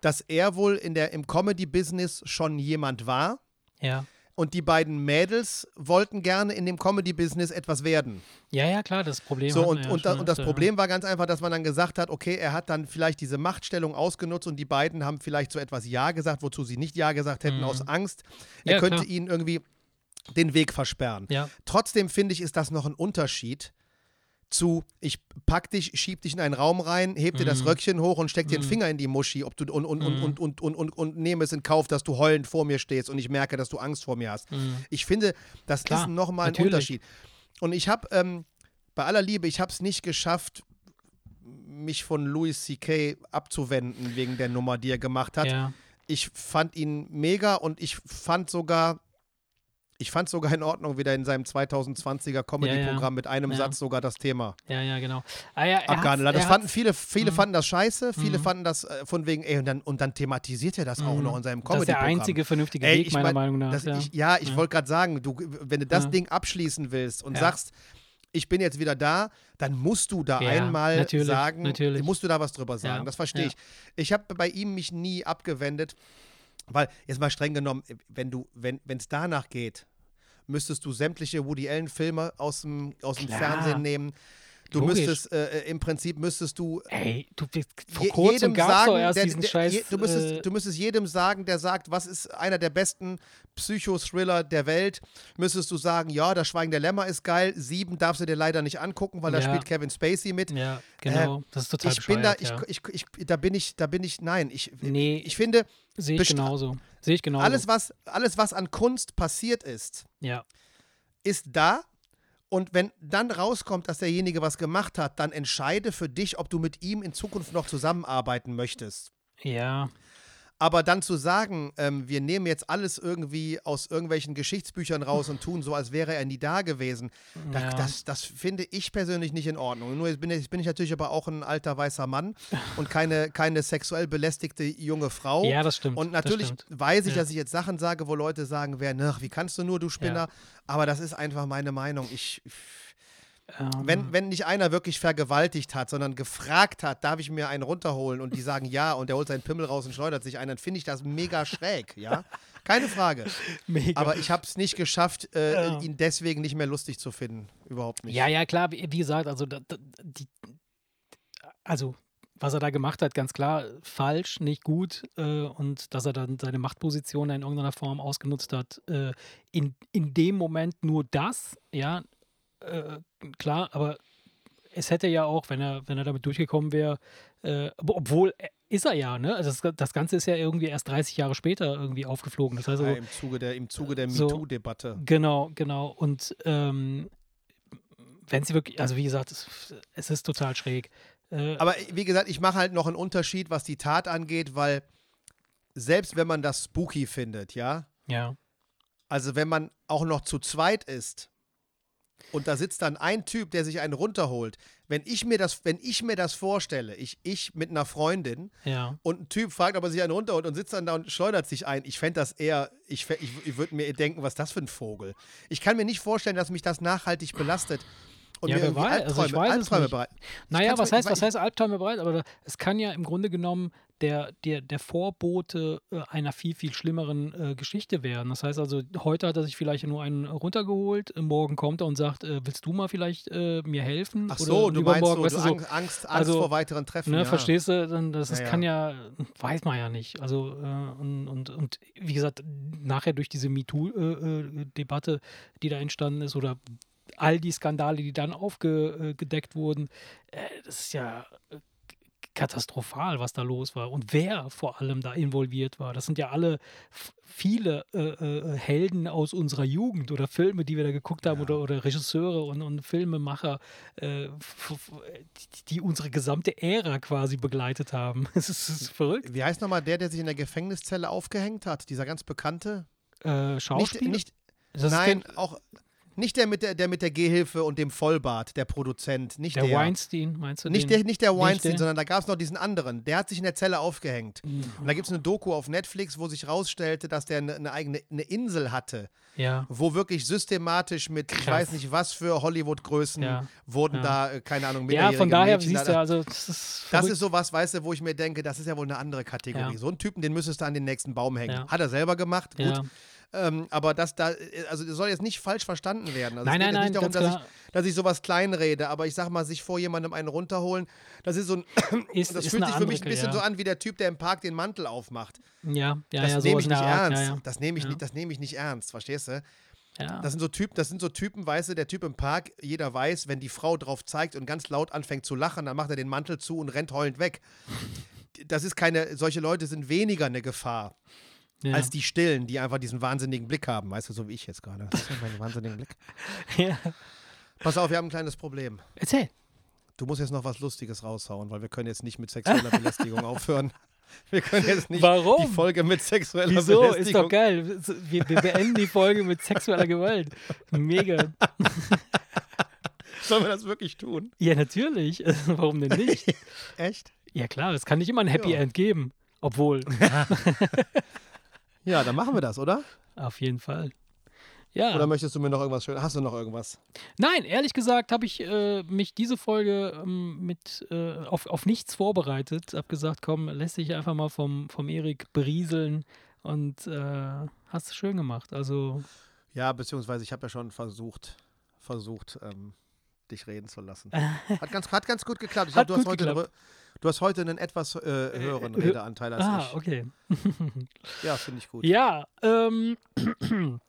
dass er wohl in der, im Comedy-Business schon jemand war Ja. und die beiden Mädels wollten gerne in dem Comedy-Business etwas werden. ja, ja, klar, das Problem. So, und, ja und, da, und das Problem war ganz einfach, dass man dann gesagt hat, okay, er hat dann vielleicht diese Machtstellung ausgenutzt und die beiden haben vielleicht so etwas Ja gesagt, wozu sie nicht Ja gesagt hätten, Mhm. aus Angst. Er Ja, könnte klar. ihnen irgendwie den Weg versperren. Ja. Trotzdem finde ich, ist das noch ein Unterschied zu, ich pack dich, schieb dich in einen Raum rein, heb dir das Mhm. Röckchen hoch und steck dir den Mhm. Finger in die Muschi ob du, und, und, und, Mhm. und, und, und, und, und nehme es in Kauf, dass du heulend vor mir stehst und ich merke, dass du Angst vor mir hast. Ich finde, das Klar, ist nochmal ein. Unterschied. Und ich habe, ähm, bei aller Liebe, ich habe es nicht geschafft, mich von Louis C.K. abzuwenden wegen der Nummer, die er gemacht hat. Ja. Ich fand ihn mega und ich fand sogar, ich fand sogar in Ordnung, wieder in seinem 2020er Comedy-Programm mit einem Ja. Satz sogar das Thema ja, ja, genau. Ah, ja, abgehandelt Das fanden viele, viele Mhm. fanden das scheiße, viele Mhm. fanden das äh, von wegen, ey, und dann, und dann thematisiert er das auch Mhm. noch in seinem Das ist der Comedy-Programm. einzige vernünftige Ey, Weg, meiner mein, Meinung nach. Ja. Ich, ja, ich Ja. wollte gerade sagen, du, wenn du das Ja. Ding abschließen willst und Ja. sagst, ich bin jetzt wieder da, dann musst du da Ja, einmal natürlich, sagen, natürlich. musst du da was drüber sagen. Ja, Das verstehe ja. ich. Ich habe bei ihm mich nie abgewendet, weil, jetzt mal streng genommen, wenn du, wenn es danach geht, müsstest du sämtliche Woody Allen-Filme aus dem, aus dem. Fernsehen nehmen. Du Logisch. müsstest, äh, im Prinzip müsstest du Ey, du vor je- kurzem gab es doch erst der, diesen der, Scheiß. je, du, müsstest, äh, du müsstest jedem sagen, der sagt, was ist einer der besten Psychothriller der Welt, müsstest du sagen, ja, das Schweigen der Lämmer ist geil, sieben darfst du dir leider nicht angucken, weil da Ja. spielt Kevin Spacey mit. ja, genau. das ist total ich bin da, ich, ja. ich, ich, da bin ich, da bin ich, nein, ich, Nee, ich finde, sehe ich genauso. Sehe ich genauso. alles was, alles, was an Kunst passiert ist, ja. ist da. Und wenn dann rauskommt, dass derjenige was gemacht hat, dann entscheide für dich, ob du mit ihm in Zukunft noch zusammenarbeiten möchtest. Ja, Aber dann zu sagen, ähm, wir nehmen jetzt alles irgendwie aus irgendwelchen Geschichtsbüchern raus und tun so, als wäre er nie da gewesen, da, Ja. das, das finde ich persönlich nicht in Ordnung. Nur jetzt bin, ich, bin ich natürlich aber auch ein alter weißer Mann und keine, keine sexuell belästigte junge Frau. ja, das stimmt. Und natürlich stimmt. weiß ich, Ja. dass ich jetzt Sachen sage, wo Leute sagen werden, wie kannst du nur, du Spinner? Aber das ist einfach meine Meinung. Ich, Ähm, wenn, wenn nicht einer wirklich vergewaltigt hat, sondern gefragt hat, darf ich mir einen runterholen und die sagen ja und der holt seinen Pimmel raus und schleudert sich einen, dann finde ich das mega schräg, ja? Keine Frage. mega. Aber ich habe es nicht geschafft, äh, Ja. ihn deswegen nicht mehr lustig zu finden. Überhaupt nicht. Ja, ja, klar, wie, wie gesagt, also, da, da, die, also was er da gemacht hat, ganz klar falsch, nicht gut äh, und dass er dann seine Machtposition in irgendeiner Form ausgenutzt hat. Äh, in, in dem Moment nur das, ja, äh, klar, aber es hätte ja auch, wenn er, wenn er damit durchgekommen wäre, äh, ob- obwohl äh, ist er ja, ne? Also das, das Ganze ist ja irgendwie erst 30 Jahre später irgendwie aufgeflogen. Das heißt Ja, also, im, Zuge der, Im Zuge der So. MeToo-Debatte. Genau, genau. Und ähm, wenn sie wirklich, also wie gesagt, es, es ist total schräg. Äh, Aber wie gesagt, ich mache halt noch einen Unterschied, was die Tat angeht, weil selbst wenn man das spooky findet, ja, ja, also wenn man auch noch zu zweit ist und da sitzt dann ein Typ, der sich einen runterholt, wenn ich mir das, wenn ich mir das vorstelle, ich, ich mit einer Freundin ja, und ein Typ fragt, ob er sich einen runterholt und sitzt dann da und schleudert sich ein, ich fände das eher, ich, ich, ich würde mir denken, was ist das für ein Vogel? Ich kann mir nicht vorstellen, dass mich das nachhaltig belastet. Und Ja, mir wer weiß, also ich Albträume, weiß es Albträume nicht. bereit. Naja, was heißt, was heißt Albträume bereit? Aber da, es kann ja im Grunde genommen der, der, der Vorbote äh, einer viel, viel schlimmeren äh, Geschichte werden. Das heißt also, heute hat er sich vielleicht nur einen runtergeholt, äh, morgen kommt er und sagt, äh, willst du mal vielleicht äh, mir helfen? Ach so, du meinst so, weißt du du, Angst, Angst, Angst also, vor weiteren Treffen. Ne, ja. Verstehst du? Dann, das, das Ja, ja. kann ja, weiß man ja nicht. Also, äh, und, und, und wie gesagt, nachher durch diese MeToo-Debatte, die da entstanden ist, oder all die Skandale, die dann aufgedeckt wurden, das ist ja katastrophal, was da los war und wer vor allem da involviert war. Das sind ja alle viele äh, äh, Helden aus unserer Jugend oder Filme, die wir da geguckt haben oder, oder Regisseure und, und Filmemacher, äh, die, unsere gesamte Ära quasi begleitet haben. Es ist, ist verrückt. Wie heißt nochmal der, der sich in der Gefängniszelle aufgehängt hat? Dieser ganz bekannte? Äh, Nicht, Schauspieler? nicht, Das ist nein, auch nicht der mit der, der mit der Gehhilfe und dem Vollbart, der Produzent. Nicht der, der. Weinstein, meinst du Nicht den? der, nicht der Weinstein, der? sondern da gab es noch diesen anderen. Der hat sich in der Zelle aufgehängt. Mhm. Und da gibt es eine Doku auf Netflix, wo sich rausstellte, dass der eine, eine eigene eine Insel hatte, Ja. wo wirklich systematisch mit, ich Krass. weiß nicht was für Hollywood-Größen Ja. wurden Ja. da, äh, keine Ahnung, Ja, von minderjährige daher Mädchen siehst da- du, also das ist Das verrückt. ist sowas, weißt du, wo ich mir denke, das ist ja wohl eine andere Kategorie. So einen Typen, den müsstest du an den nächsten Baum hängen. Hat er selber gemacht, gut. Ähm, aber das da, äh, also das soll jetzt nicht falsch verstanden werden. Also Nein, es geht nein, jetzt nicht darum, nein, dass ich, dass ich sowas kleinrede, aber ich sag mal, sich vor jemandem einen runterholen, das ist so ein, Ist, das ist fühlt sich für mich ein bisschen ja. so an wie der Typ, der im Park den Mantel aufmacht. Ja, ja, das ja, nehme sowas ich Art, ernst. Ja, ja. Das nehme ich Ja. nicht, das nehme ich nicht ernst, verstehst du? Ja. Das sind so Typen, das sind so Typen, weißt du, der Typ im Park, jeder weiß, wenn die Frau drauf zeigt und ganz laut anfängt zu lachen, dann macht er den Mantel zu und rennt heulend weg. Das ist keine, solche Leute sind weniger eine Gefahr ja. als die Stillen, die einfach diesen wahnsinnigen Blick haben, weißt du, so wie ich jetzt gerade. Das ist mein wahnsinnigen Blick. ja. Pass auf, wir haben ein kleines Problem. Erzähl. Du musst jetzt noch was Lustiges raushauen, weil wir können jetzt nicht mit sexueller Belästigung aufhören. Wir können jetzt nicht Warum? die Folge mit sexueller Wieso? Belästigung. Ist doch geil. Wir, wir beenden die Folge mit sexueller Gewalt. Mega. Sollen wir das wirklich tun? Ja, natürlich. Warum denn nicht? Echt? Ja, klar, es kann nicht immer ein Happy Ja. End geben. Obwohl, Ja, dann machen wir das, oder? auf jeden Fall. Ja. Oder möchtest du mir noch irgendwas schön? Hast du noch irgendwas? Nein, ehrlich gesagt habe ich äh, mich diese Folge ähm, mit äh, auf, auf nichts vorbereitet. Hab gesagt, komm, lässt dich einfach mal vom, vom Erik berieseln und äh, hast es schön gemacht. Also, Ja, beziehungsweise ich habe ja schon versucht, versucht, ähm, dich reden zu lassen. Hat ganz, hat ganz gut geklappt. Ich glaube, du, hast heute geklappt. Du hast heute einen etwas äh, höheren äh, Redeanteil als ah, ich. okay. Ja, finde ich gut. Ja, ähm.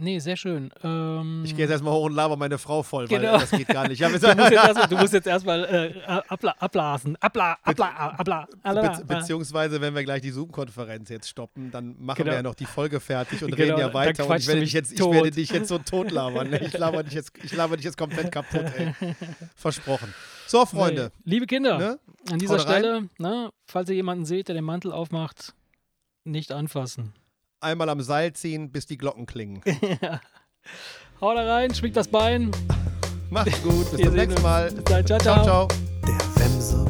nee, sehr schön. Ähm, Ich gehe jetzt erstmal hoch und laber meine Frau voll, weil Genau. äh, das geht gar nicht. Du, musst jetzt erstmal, du musst jetzt erstmal äh, abla abblasen. Abla, abla, abla, abla, Be beziehungsweise, wenn wir gleich die Zoom-Konferenz jetzt stoppen, dann machen Genau. wir ja noch die Folge fertig und Genau, reden ja weiter. Und ich werde, dich jetzt, ich werde dich jetzt so tot labern. Ne? Ich, laber dich jetzt, ich laber dich jetzt komplett kaputt, ey. Versprochen. So, Freunde. Nee. Liebe Kinder, Ne? an dieser. Stelle, ne, falls ihr jemanden seht, der den Mantel aufmacht, nicht anfassen. Einmal am Seil ziehen, bis die Glocken klingen. Haut da rein, schwingt das Bein. Macht's gut. Bis zum nächsten. Mal. Bis dann. Ciao, Ciao, ciao. ciao. Der Wemse